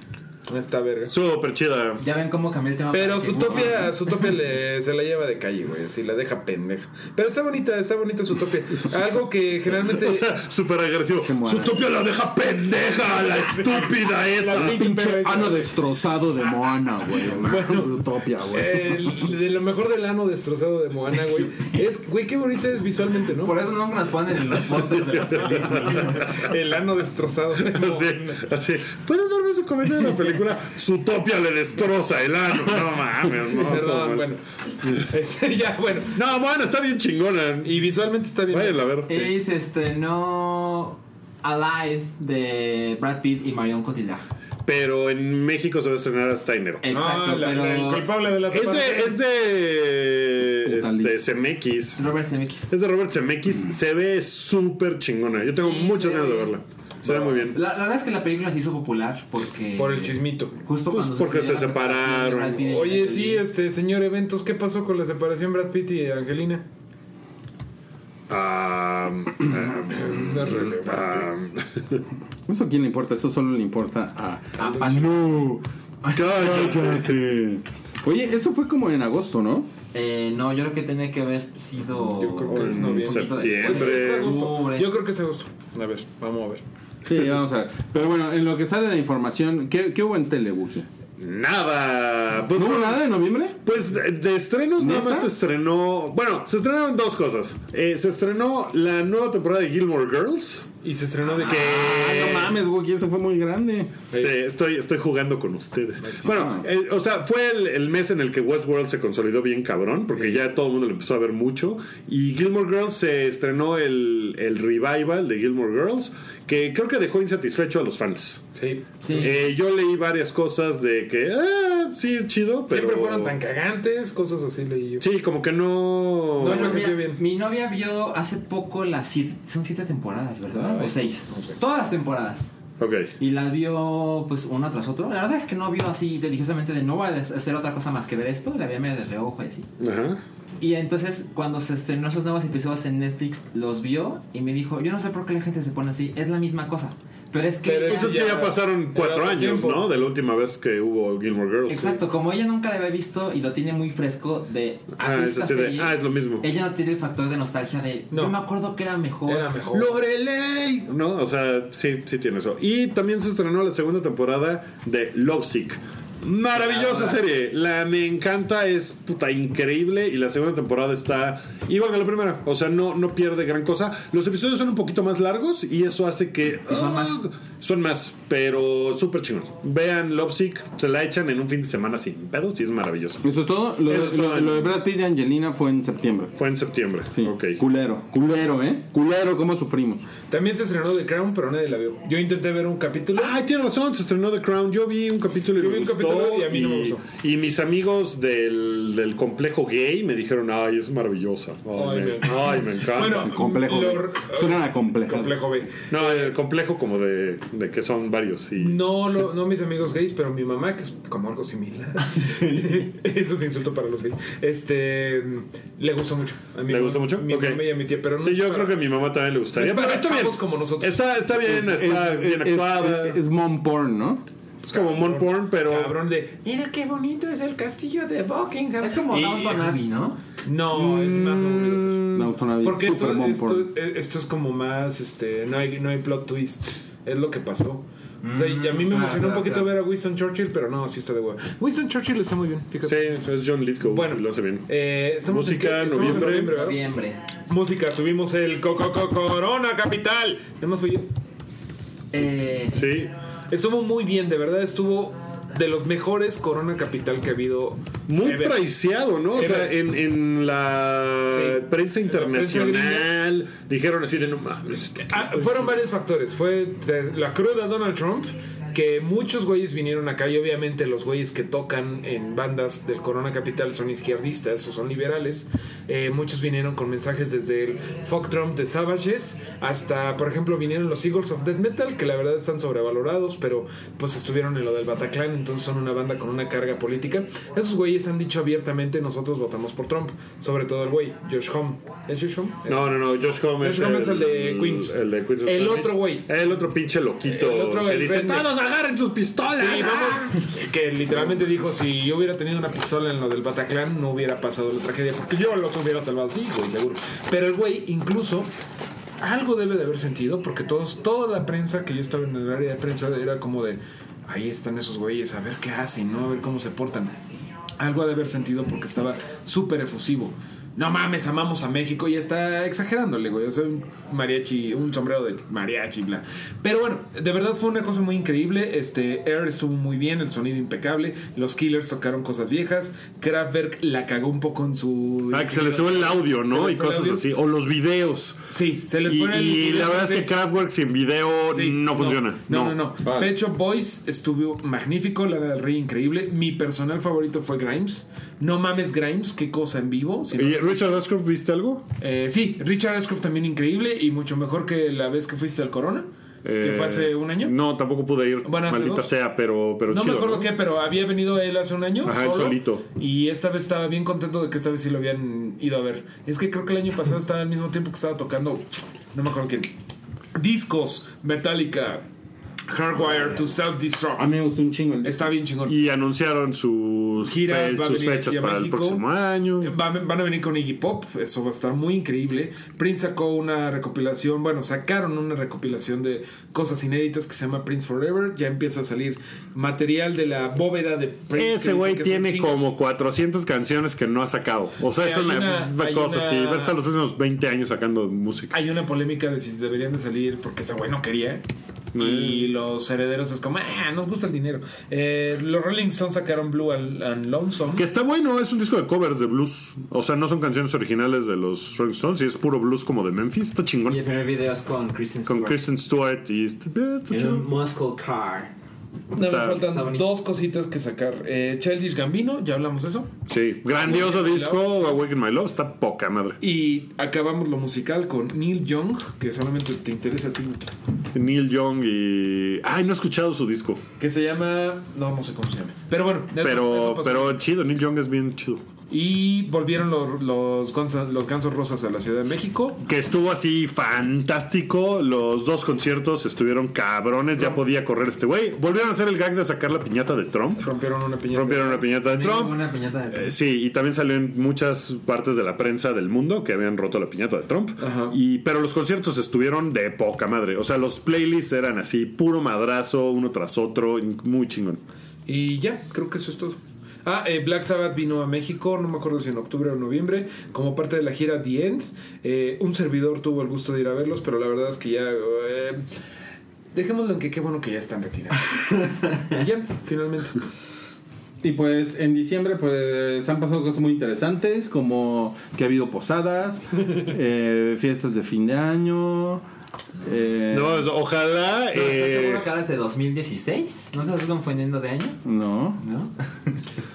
Está verga. Súper chida. Ya ven cómo cambió el tema. Pero Zootopia, Zootopia le, se la lleva de calle, güey. Así la deja pendeja. Pero está bonita, está bonita Zootopia. Algo que generalmente. O sea, súper agresivo. Su topia la deja pendeja, la estúpida esa. La pinche ano destrozado de Moana, güey. Bueno. Utopia, güey. El- de lo mejor del ano destrozado de Moana, güey. Es, güey, qué bonita es visualmente, ¿no? Por eso nunca nos ponen en los pósters de las películas. El ano destrozado de Moana. Así, así. ¿Pueden darme su comentario de la película? Su topia le destroza el ano. No mames, no. Perdón, bueno. Ese ya, bueno. No, bueno, está bien chingona. Y visualmente está bien. Vayan a ver. Y se estrenó Alive de Brad Pitt y Marion Cotillard. Pero en México se va a estrenar hasta enero. Exacto, Ah, la- pero la- el culpable de las Es de, es de este, CMX. Robert Zemeckis. Es de Robert Zemeckis. Se ve súper chingona. Yo tengo Sí, muchas ganas de ve verla. Muy bien. La, la verdad es que la película se hizo popular porque. Por el chismito. Justo Pues cuando porque se separaron. Oye, sí, este señor Eventos, ¿qué pasó con la separación Brad Pitt y Angelina? Am, am, No es relevante. am. ¿Eso a quién le importa? Eso solo le importa a... Ah, ¡Ah, no! ¡Cállate! Oye, eso fue como en agosto, ¿no? Eh, no, yo creo que tiene que haber sido. Yo creo que es En noviembre. septiembre. Pues es agosto. Octubre. Yo creo que es agosto. A ver, vamos a ver. Sí, vamos a ver. Pero bueno, en lo que sale la información, ¿qué, qué hubo en Telebuki? Nada. Pues, ¿No hubo bueno, nada de noviembre? Pues de, de estrenos nada más se estrenó. Bueno, se estrenaron dos cosas. Eh, se estrenó la nueva temporada de Gilmore Girls. Y se estrenó de que. Ah, no mames, Wookie, eso fue muy grande. Sí, estoy, estoy jugando con ustedes. Bueno, eh, o sea, fue el, el mes en el que Westworld se consolidó bien cabrón, porque ya todo el mundo lo empezó a ver mucho. Y Gilmore Girls se estrenó el, el revival de Gilmore Girls, que creo que dejó insatisfecho a los fans. Sí. Sí. Eh, yo leí varias cosas de que, ah, sí, es chido, pero. Siempre fueron tan cagantes, cosas así leí yo. Sí, como que no. No, novia, bien. mi novia vio hace poco las son siete temporadas, ¿verdad? O seis. Todas las temporadas. Ok. Y la vio pues una tras otra. La verdad es que no vio así religiosamente de no voy a hacer otra cosa más que ver esto. La vi medio de reojo y así. Ajá. Y entonces cuando se estrenó esos nuevos episodios en Netflix, los vio y me dijo, yo no sé por qué la gente se pone así. Es la misma cosa. Pero es que... Pero ella- es que ya Ya- pasaron cuatro años, tiempo. ¿no? De la última vez que hubo Gilmore Girls. Exacto, como ella nunca la había visto y lo tiene muy fresco de Ah, hacer es esta así de, serie, ah, es lo mismo. ella no tiene el factor de nostalgia de No. yo me acuerdo que era mejor. Era mejor. Lorelei. No, o sea, sí, sí tiene eso. Y también se estrenó la segunda temporada de Lovesick. Maravillosa Ah, serie, la me encanta, es puta increíble y la segunda temporada está igual que la primera, o sea, no, no pierde gran cosa. Los episodios son un poquito más largos y eso hace que Y son más. Son más, pero súper chingón. Vean Lovesick, se la echan en un fin de semana sin pedos y es maravilloso. Eso es todo. Lo, Eso es lo- todo. lo de Brad Pitt y Angelina fue en septiembre. Fue en septiembre. Sí. Ok. Culero. Culero, ¿eh? Culero, ¿cómo sufrimos? También se estrenó The Crown, pero nadie la vio. Yo intenté ver un capítulo. Ay, tiene razón, se estrenó The Crown. Yo vi un capítulo y Yo me vi un gustó. capítulo y a mí no me gustó. y mis amigos del, del complejo gay me dijeron, ay, es maravillosa. Ay, Ay, me, ay, me encanta. Bueno, Complejo. Lo- B. Suena a complejo. Complejo B. no, el complejo como de, de que son varios. Y... No, lo- no mis amigos gays, pero mi mamá, que es como algo similar. Eso es insulto para los gays. Este le gustó mucho. A mi ¿Le gustó mucho? Mi mamá y a mi tía, pero no Sí, yo para- creo que a mi mamá también le gustaría. es para Pero está bien. como nosotros. Está, está bien, está Es- bien actuada. Es, Es, es mom porn, ¿no? Como mon porn, pero. Cabrón de, mira qué bonito es el castillo de Buckingham. Es como Downton Abbey, ¿no? No, es más aburrido que eso. Downton Abbey. Porque super esto, esto, porn. eh, esto es como más, este, no hay, no hay plot twist. Es lo que pasó. O sea, y a mí me claro, emocionó un claro, poquito claro. ver a Winston Churchill, pero no, sí está de huevo. Winston Churchill está muy bien, fíjate. Sí, es John Lithgow. Bueno, lo hace bien. Eh, Música, en, en noviembre. Noviembre. Música, tuvimos el Coco Corona Capital. Nada más fui yo. Eh, Sí. Estuvo muy bien, de verdad, estuvo de los mejores Corona Capital que ha habido. Muy ever. ¿no? O sea, en, en la Sí. prensa internacional dijeron así de no mames. Ah, fueron varios factores. Fue de la cruda Donald Trump, que muchos güeyes vinieron acá y obviamente los güeyes que tocan en bandas del Corona Capital son izquierdistas o son liberales. Eh, muchos vinieron con mensajes desde el Fuck Trump de Savages hasta, por ejemplo, vinieron los Eagles of Death Metal, que la verdad están sobrevalorados, pero pues estuvieron en lo del Bataclan, entonces son una banda con una carga política. Esos güeyes han dicho abiertamente, nosotros votamos por Trump, sobre todo el güey, Josh Home. ¿Es Josh Home? No, no, no, Josh Homme es el de Queens. El de Queens. El otro güey. El otro pinche loquito. El otro, que el dice, todos agarren sus pistolas. Sí, vamos. Que literalmente dijo: si yo hubiera tenido una pistola en lo del Bataclan, no hubiera pasado la tragedia. Porque yo los hubiera salvado, sí, güey, seguro. Pero el güey, incluso. Algo debe de haber sentido, porque todos, toda la prensa que yo estaba en el área de prensa era como de ahí están esos güeyes, a ver qué hacen, ¿no? A ver cómo se portan. Algo ha de haber sentido porque estaba súper efusivo. No mames, amamos a México y está exagerándole, güey. O sea, un mariachi, un sombrero de mariachi, bla. Pero bueno, de verdad fue una cosa muy increíble. Este, Air estuvo muy bien, el sonido impecable. Los Killers tocaron cosas viejas. Kraftwerk la cagó un poco en su. Ah, que se les sube el audio, ¿no? Y cosas así. O los videos. Sí, se les Y, fue el y la verdad es que. Kraftwerk sin video Sí, no funciona. No, no, no. Vale. Pet Shop Boys estuvo magnífico, la del Rey increíble. Mi personal favorito fue Grimes. No mames Grimes, qué cosa en vivo. Si no- ¿Y Richard Ashcroft viste algo? Eh, sí, Richard Ashcroft también increíble y mucho mejor que la vez que fuiste al Corona. ¿Que fue hace un año? No, tampoco pude ir. Bueno, maldita sea, pero, pero No chido. me acuerdo ¿no? qué, pero había venido él hace un año. Ajá, solo, solito. Y esta vez estaba bien contento de que esta vez sí lo habían ido a ver. Es que creo que el año pasado estaba al mismo tiempo que estaba tocando. No me acuerdo quién. Discos, Metallica, Hardwire to Self-Destruct. A mí me gustó un chingo. Está bien chingón. Y anunciaron sus, Gira fe- fechas para el próximo año. Va- van a venir con Iggy Pop, eso va a estar muy increíble. Prince sacó una recopilación, bueno, sacaron una recopilación de cosas inéditas que se llama Prince Forever. Ya empieza a salir material de la bóveda de Prince. Ese güey tiene como 400 canciones que no ha sacado. O sea, es una, cosa así. Va a estar los últimos 20 años sacando música. Hay una polémica de si deberían de salir porque ese güey no quería. Y los herederos es como, ah, nos gusta el dinero. Eh, los Rolling Stones sacaron Blue and, and Lonesome. Que está bueno, es un disco de covers de blues. O sea, no son canciones originales de los Rolling Stones, y es puro blues como de Memphis. Está chingón. Y el primer video es con Kristen Con Stewart. Kristen Stewart y está, eh, está En un muscle car. No, me faltan dos cositas que sacar. Eh, Childish Gambino, ya hablamos de eso. Sí, grandioso Awaken disco. Awaken My Love, está poca madre. Y acabamos lo musical con Neil Young, que solamente te interesa a ti, Neil Young y... Ay, no he escuchado su disco. que se llama. No, no sé cómo se llama. Pero bueno, eso- Pero, pero chido, Neil Young es bien chido. Y volvieron los, los, Gansos Rosas a la Ciudad de México. Que estuvo así fantástico. Los dos conciertos estuvieron cabrones. Ya podía correr este güey. Volvieron a hacer el gag de sacar la piñata de Trump. Rompieron una piñata. Rompieron una piñata de Trump. Una piñata de Eh, Sí, y también salió en muchas partes de la prensa del mundo que habían roto la piñata de Trump. Ajá. Y, pero los conciertos estuvieron de poca madre. O sea, los playlists eran así, puro madrazo, uno tras otro, muy chingón. Y ya, creo que eso es todo. Ah, eh, Black Sabbath vino a México, no me acuerdo si en octubre o noviembre, como parte de la gira The End. Eh, un servidor tuvo el gusto de ir a verlos, pero la verdad es que ya... eh, dejémoslo en que qué bueno que ya están retirados. Y ya, finalmente. Y pues en diciembre pues han pasado cosas muy interesantes como que ha habido posadas, eh, fiestas de fin de año. Eh, No, ojalá. ¿No, ¿Estás eh, seguro que ahora es de 2016? ¿No te estás confundiendo de año? no. ¿No?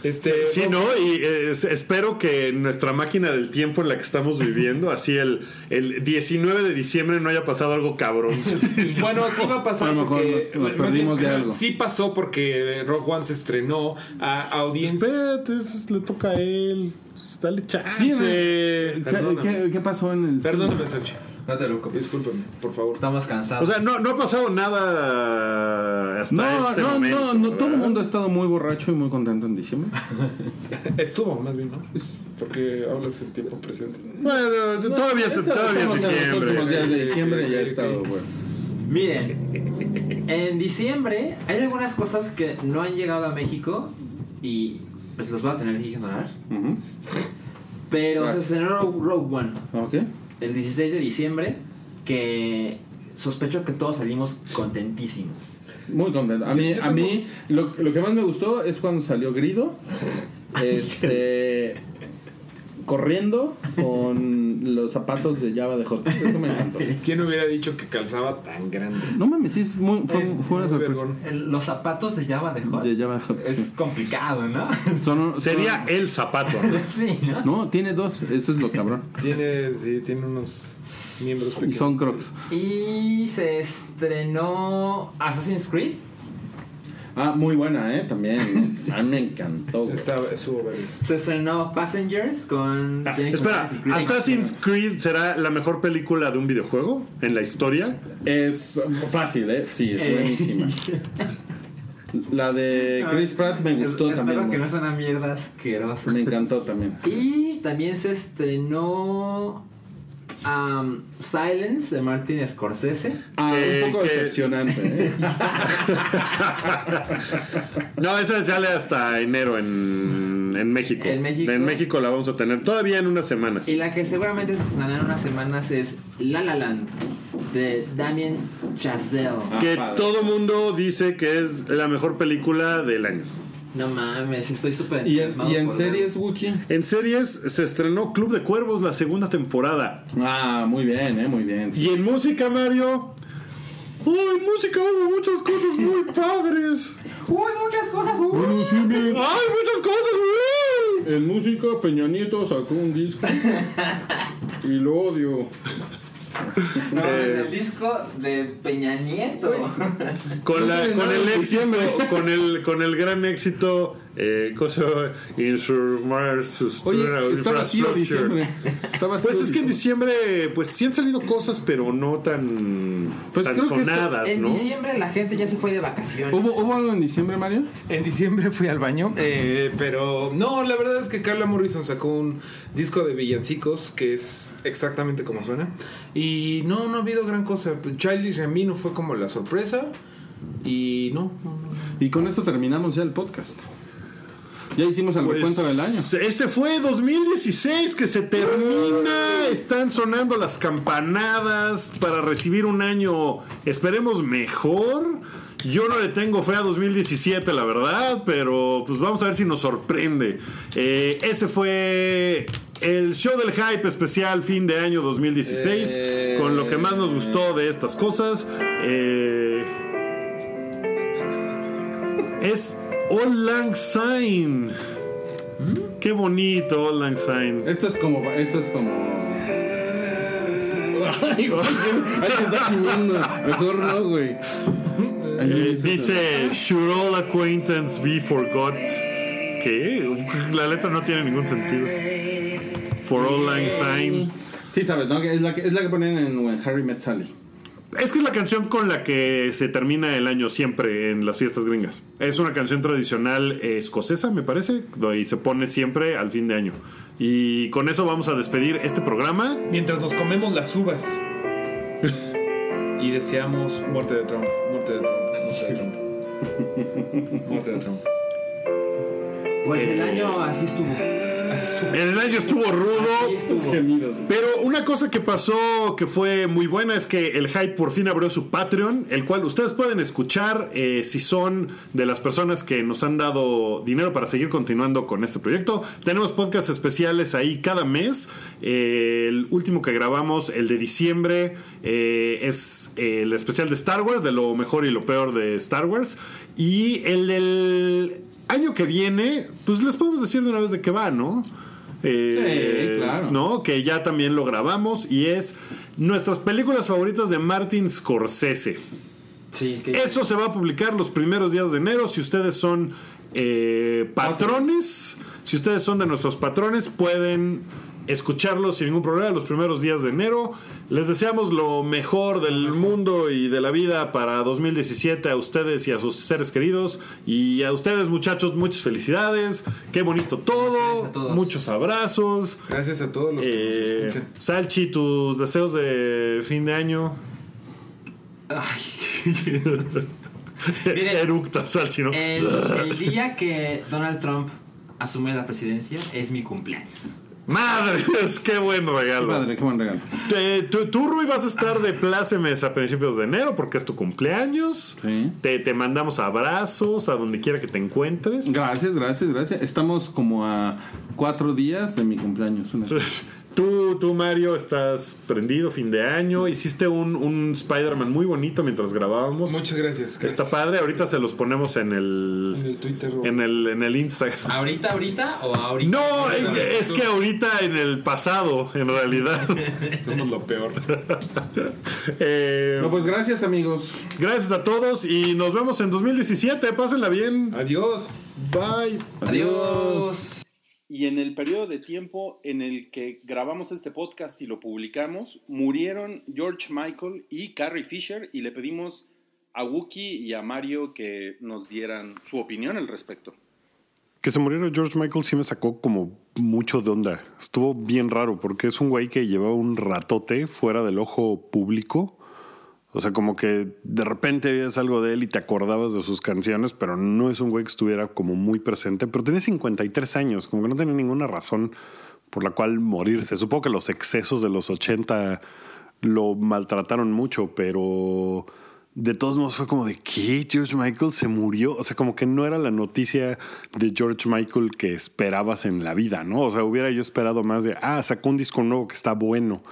Este, Sí, ¿no? Y eh, es- espero que nuestra máquina del tiempo en la que estamos viviendo, así el, el 19 de diciembre no haya pasado algo cabrón. Bueno, sí va a pasar A lo mejor porque nos- perdimos de algo. Sí pasó porque Rock One se estrenó a audiencia. Espérate, le toca a él. Dale chance. Sí, ¿Qué, qué- qué pasó en el Perdóname, Sachi. No te preocupes. Discúlpame, por favor. Estamos cansados. O sea, no, no ha pasado nada hasta No, este no, momento. no, no, todo el mundo ha estado muy borracho y muy contento en diciembre. Estuvo, más bien, ¿no? Porque hablas en tiempo presente. Bueno, todavía, es, todavía es en los diciembre. últimos días de diciembre y ya ha ok. estado bueno. Miren, en diciembre hay algunas cosas que no han llegado a México y pues los voy a tener que ignorar. Pero Gracias. se estrenó Rogue One Ok. El 16 de diciembre que sospecho que todos salimos contentísimos. Muy contento. A mí, a mí lo, lo que más me gustó es cuando salió Grido. Este. Corriendo con los zapatos de Java de Hot. Eso me encantó. ¿Quién hubiera dicho que calzaba tan grande? No mames, sí, es muy, fue, Eh, fue una sorpresa. El- los zapatos de Java de Hot De Java de Hot. es sí. complicado, ¿no? Son- Sería el zapato. ¿no? sí, ¿no? No, tiene dos. Eso es lo cabrón. Tiene, sí, tiene unos miembros Y pequeños. son crocs. Y se estrenó Assassin's Creed. Ah, muy buena, ¿eh? También. A mí me encantó. güey. Estuvo. Se estrenó Passengers con Jennifer Espera, Lawrence y Chris ¿Assassin's Creed será la mejor película de un videojuego en la historia? Es fácil, ¿eh? Sí, es Eh. buenísima. La de Chris Pratt me gustó Espero también. que güey. no sea una mierda asquerosa. Me encantó también. Y también se estrenó um, Silence de Martin Scorsese. Ah, Que- un poco que- decepcionante, ¿eh? No, esa sale hasta enero en, en México. En México. En México la vamos a tener todavía en unas semanas. Y la que seguramente se estrenará en unas semanas es La La Land de Damien Chazelle. Ah, Que padre. todo mundo dice que es la mejor película del año. No mames, estoy súper ¿Y en, y en series, Wookie? En series se estrenó Club de Cuervos la segunda temporada. Ah, muy bien, ¿eh? Muy bien. Y en música, Mario. ¡Uy, en música hubo muchas cosas muy padres! ¡Uy, muchas cosas! ¡Ay, muchas cosas! uy! En música, Peña Nieto sacó un disco y lo odio. No, Eh, es el disco de Peña Nieto. con, la, con el éxito, con el, con el gran éxito, eh, cosa, Oye, vacío diciembre. Vacío Pues es que en diciembre. pues sí han salido cosas, pero no tan, Pues tan creo que esto- sonadas, En ¿no? diciembre la gente ya se fue de vacaciones. ¿Hubo, ¿Hubo algo en diciembre, Mario? En diciembre fui al baño, eh, pero no, la verdad es que Carla Morrison sacó un disco de villancicos que es exactamente como suena. Y no, no ha habido gran cosa. Childish Gambino fue como la sorpresa. Y no, no, no. Y con esto terminamos ya el podcast. Ya hicimos el Pues, recuento del año. Ese fue 2016 que se termina. Están sonando las campanadas para recibir un año, esperemos, mejor. Yo no le tengo fe a 2017, la verdad, pero pues vamos a ver si nos sorprende. Eh, ese fue el show del hype especial fin de año 2016, Eh. con lo que más nos gustó de estas cosas. Eh, es All Lang Syne. Qué bonito All Lang Syne. Esto es como. Esto es como. Ay, güey, alguien está. Mejor no, güey. Eh, dice, Should all acquaintance be forgot? ¿Qué? La letra no tiene ningún sentido. For all lang syne. Sí, sabes, ¿no? Es la que, es la que ponen en When Harry Met Sally. Es que es la canción con la que se termina el año siempre en las fiestas gringas. Es una canción tradicional escocesa, me parece, y se pone siempre al fin de año. Y con eso vamos a despedir este programa. Mientras nos comemos las uvas. y deseamos muerte de Trump, muerte de Trump, muerte de Trump. Muerte de Trump. Pues el año así estuvo. El año estuvo rudo. Estuvo. Pero una cosa que pasó que fue muy buena es que el Hype por fin abrió su Patreon, el cual ustedes pueden escuchar eh, si son de las personas que nos han dado dinero para seguir continuando con este proyecto. Tenemos podcasts especiales ahí cada mes. Eh, el último que grabamos, el de diciembre, eh, es eh, el especial de Star Wars, de lo mejor y lo peor de Star Wars. Y el del año que viene, pues les podemos decir de una vez de qué va, ¿no? Eh, Sí, claro. ¿no? Que ya también lo grabamos y es nuestras películas favoritas de Martin Scorsese. Sí, que Eso se va a publicar los primeros días de enero. Si ustedes son eh, patrones, si ustedes son de nuestros patrones, pueden escucharlo sin ningún problema los primeros días de enero. Les deseamos lo mejor del mundo y de la vida para 2017 a ustedes y a sus seres queridos. Y a ustedes, muchachos, muchas felicidades. Qué bonito todo. Gracias a todos. Muchos abrazos. Gracias a todos los que Eh, nos escuchan. Salchi, tus deseos de fin de año. Miren. Eructa, Salchi, ¿no? el, el día que Donald Trump asume la presidencia es mi cumpleaños. Madres, qué buen regalo. Padre, qué buen regalo. Te- tú, tú, Rui, vas a estar de plácemes a principios de enero porque es tu cumpleaños. Sí. Te, te mandamos abrazos a donde quiera que te encuentres. Gracias, gracias, gracias. Estamos como a cuatro días de mi cumpleaños. Una- Tú, tú, Mario, estás prendido fin de año. Hiciste un, un Spider-Man muy bonito mientras grabábamos. Muchas gracias. gracias. Está padre. Ahorita se los ponemos en En el, el Twitter. o- en el, en el Instagram. ¿Ahorita, ahorita o ahorita? No, es, es que ahorita en el pasado, en realidad. Somos lo peor. Eh, No, pues gracias, amigos. gracias a todos y nos vemos en 2017. Pásenla bien. Adiós. Bye. Adiós. Y en el periodo de tiempo en el que grabamos este podcast y lo publicamos, murieron George Michael y Carrie Fisher y le pedimos a Wookie y a Mario que nos dieran su opinión al respecto. Que se muriera George Michael sí me sacó como mucho de onda. Estuvo bien raro porque es un güey que llevaba un ratote fuera del ojo público. O sea, como que de repente veías algo de él y te acordabas de sus canciones, pero no es un güey que estuviera como muy presente. Pero tenía 53 años, como que no tenía ninguna razón por la cual morirse. Supongo que los excesos de los 80 lo maltrataron mucho, pero de todos modos fue como de que George Michael se murió. O sea, como que no era la noticia de George Michael que esperabas en la vida, ¿no? O sea, hubiera yo esperado más de, ah, sacó un disco nuevo que está bueno.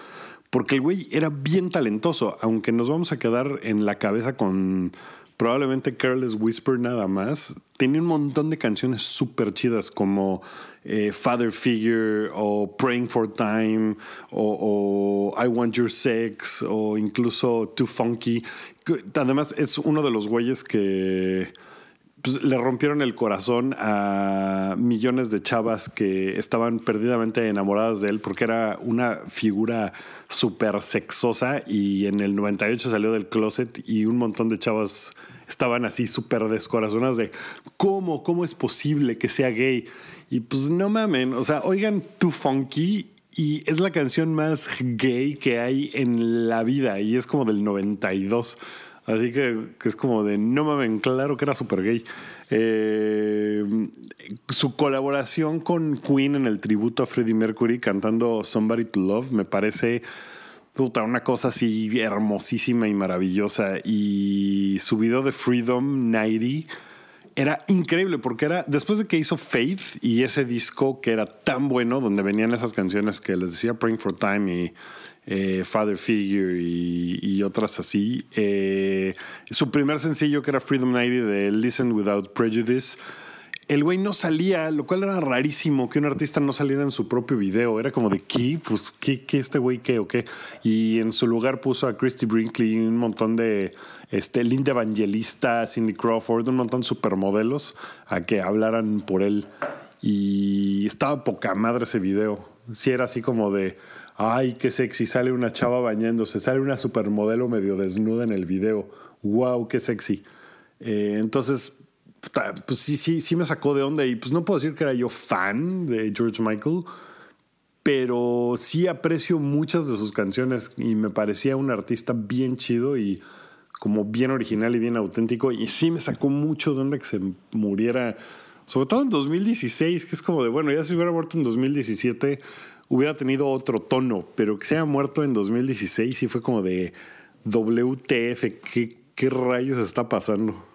Porque el güey era bien talentoso, aunque nos vamos a quedar en la cabeza con probablemente Careless Whisper nada más, tenía un montón de canciones súper chidas como eh, Father Figure o Praying for Time o, o, I Want Your Sex o incluso Too Funky. Además es uno de los güeyes que pues, le rompieron el corazón a millones de chavas que estaban perdidamente enamoradas de él porque era una figura súper sexosa y en el 98 salió del closet y un montón de chavas estaban así súper descorazonadas de cómo, cómo es posible que sea gay. Y pues no mamen, o sea, oigan Too Funky y es la canción más gay que hay en la vida y es como del 92. Así que, es como de, no mames, claro que era súper gay. Eh, su colaboración con Queen en el tributo a Freddie Mercury cantando Somebody to Love me parece puta, una cosa así hermosísima y maravillosa. Y su video de Freedom 90 era increíble porque era después de que hizo Faith y ese disco que era tan bueno, donde venían esas canciones que les decía Praying for Time y eh, Father Figure y, otras así. Eh, su primer sencillo, que era Freedom 90 de Listen Without Prejudice, el güey no salía, lo cual era rarísimo que un artista no saliera en su propio video. Era como de, ¿qué? Pues, ¿qué, qué este güey qué o qué? Y en su lugar puso a Christy Brinkley un montón de este, Linda Evangelista, Cindy Crawford, un montón de supermodelos a que hablaran por él. Y estaba poca madre ese video. Sí, era así como de Ay, qué sexy, sale una chava bañándose, sale una supermodelo medio desnuda en el video. Wow, qué sexy. Eh, entonces, pues sí, sí, sí me sacó de onda y pues no puedo decir que era yo fan de George Michael, pero sí aprecio muchas de sus canciones y me parecía un artista bien chido y como bien original y bien auténtico y sí me sacó mucho de onda que se muriera, sobre todo en 2016, que es como de, bueno, ya si hubiera muerto en 2017 hubiera tenido otro tono, pero que se haya muerto en 2016 y fue como de WTF, ¿qué, rayos está pasando?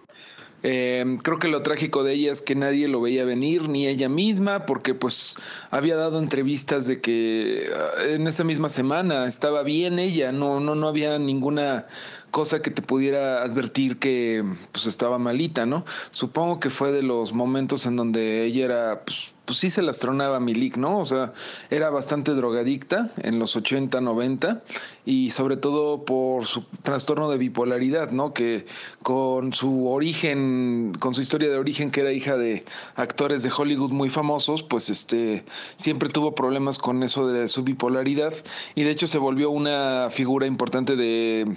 Eh, creo que lo trágico de ella es que nadie lo veía venir, ni ella misma, porque pues había dado entrevistas de que ah, en esa misma semana estaba bien ella, no, no, no había ninguna cosa que te pudiera advertir que pues estaba malita, ¿no? Supongo que fue de los momentos en donde ella era, pues, pues sí se las tronaba Milik, ¿no? O sea, era bastante drogadicta en los 80, 90 y sobre todo por su trastorno de bipolaridad, ¿no? Que con su origen, con su historia de origen que era hija de actores de Hollywood muy famosos, pues este siempre tuvo problemas con eso de su bipolaridad y de hecho se volvió una figura importante de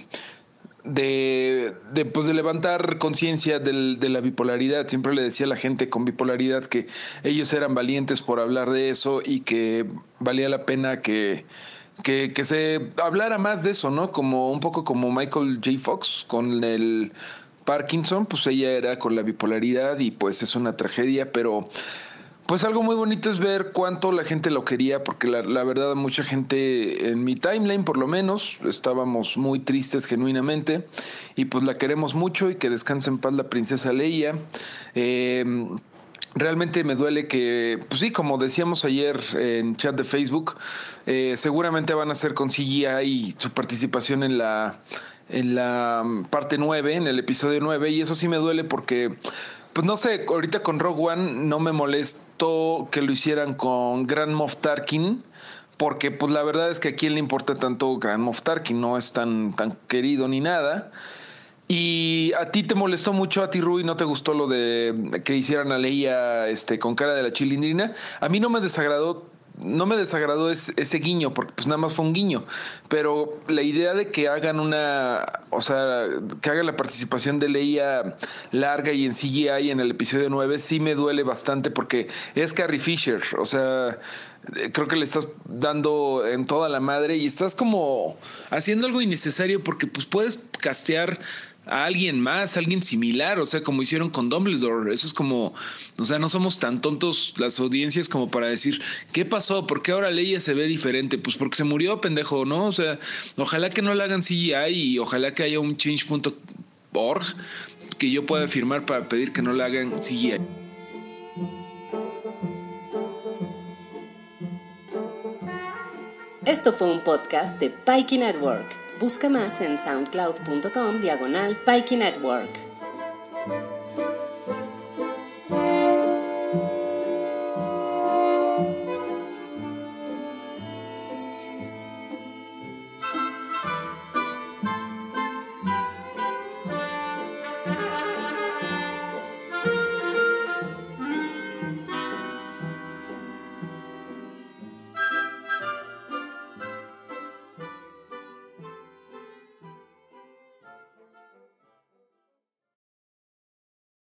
de, pues de levantar conciencia de la bipolaridad. Siempre le decía a la gente con bipolaridad que ellos eran valientes por hablar de eso y que valía la pena que, que, que se hablara más de eso, ¿no? Como un poco como Michael J. Fox con el Parkinson, pues ella era con la bipolaridad y pues es una tragedia, pero pues algo muy bonito es ver cuánto la gente lo quería, porque la, verdad mucha gente en mi timeline por lo menos estábamos muy tristes genuinamente y pues la queremos mucho y que descanse en paz la princesa Leia. Em, realmente me duele que, pues sí, como decíamos ayer en chat de Facebook, eh, seguramente van a hacer con CGI su participación en la en la parte 9, en el episodio 9, y eso sí me duele porque pues no sé, ahorita con Rogue One no me molestó que lo hicieran con Grand Moff Tarkin, porque pues la verdad es que a quién le importa tanto Grand Moff Tarkin, no es tan, tan querido ni nada. Y a ti te molestó mucho, a ti Rui, no te gustó lo de que hicieran a Leia este, con cara de la chilindrina. A mí no me desagradó no me desagradó ese, guiño, porque pues nada más fue un guiño, pero la idea de que hagan una, o sea, que hagan la participación de Leia larga y en CGI en el episodio 9 sí me duele bastante porque es Carrie Fisher, o sea, creo que le estás dando en toda la madre y estás como haciendo algo innecesario porque pues puedes castear a alguien más, alguien similar, o sea, como hicieron con Dumbledore. Eso es como, o sea, no somos tan tontos las audiencias como para decir, ¿qué pasó? ¿Por qué ahora Leia se ve diferente? Pues porque se murió, pendejo, ¿no? O sea, ojalá que no la hagan CGI y ojalá que haya un change.org que yo pueda firmar para pedir que no la hagan CGI. Esto fue un podcast de Pikey Network. Busca más en soundcloud.com diagonal Network.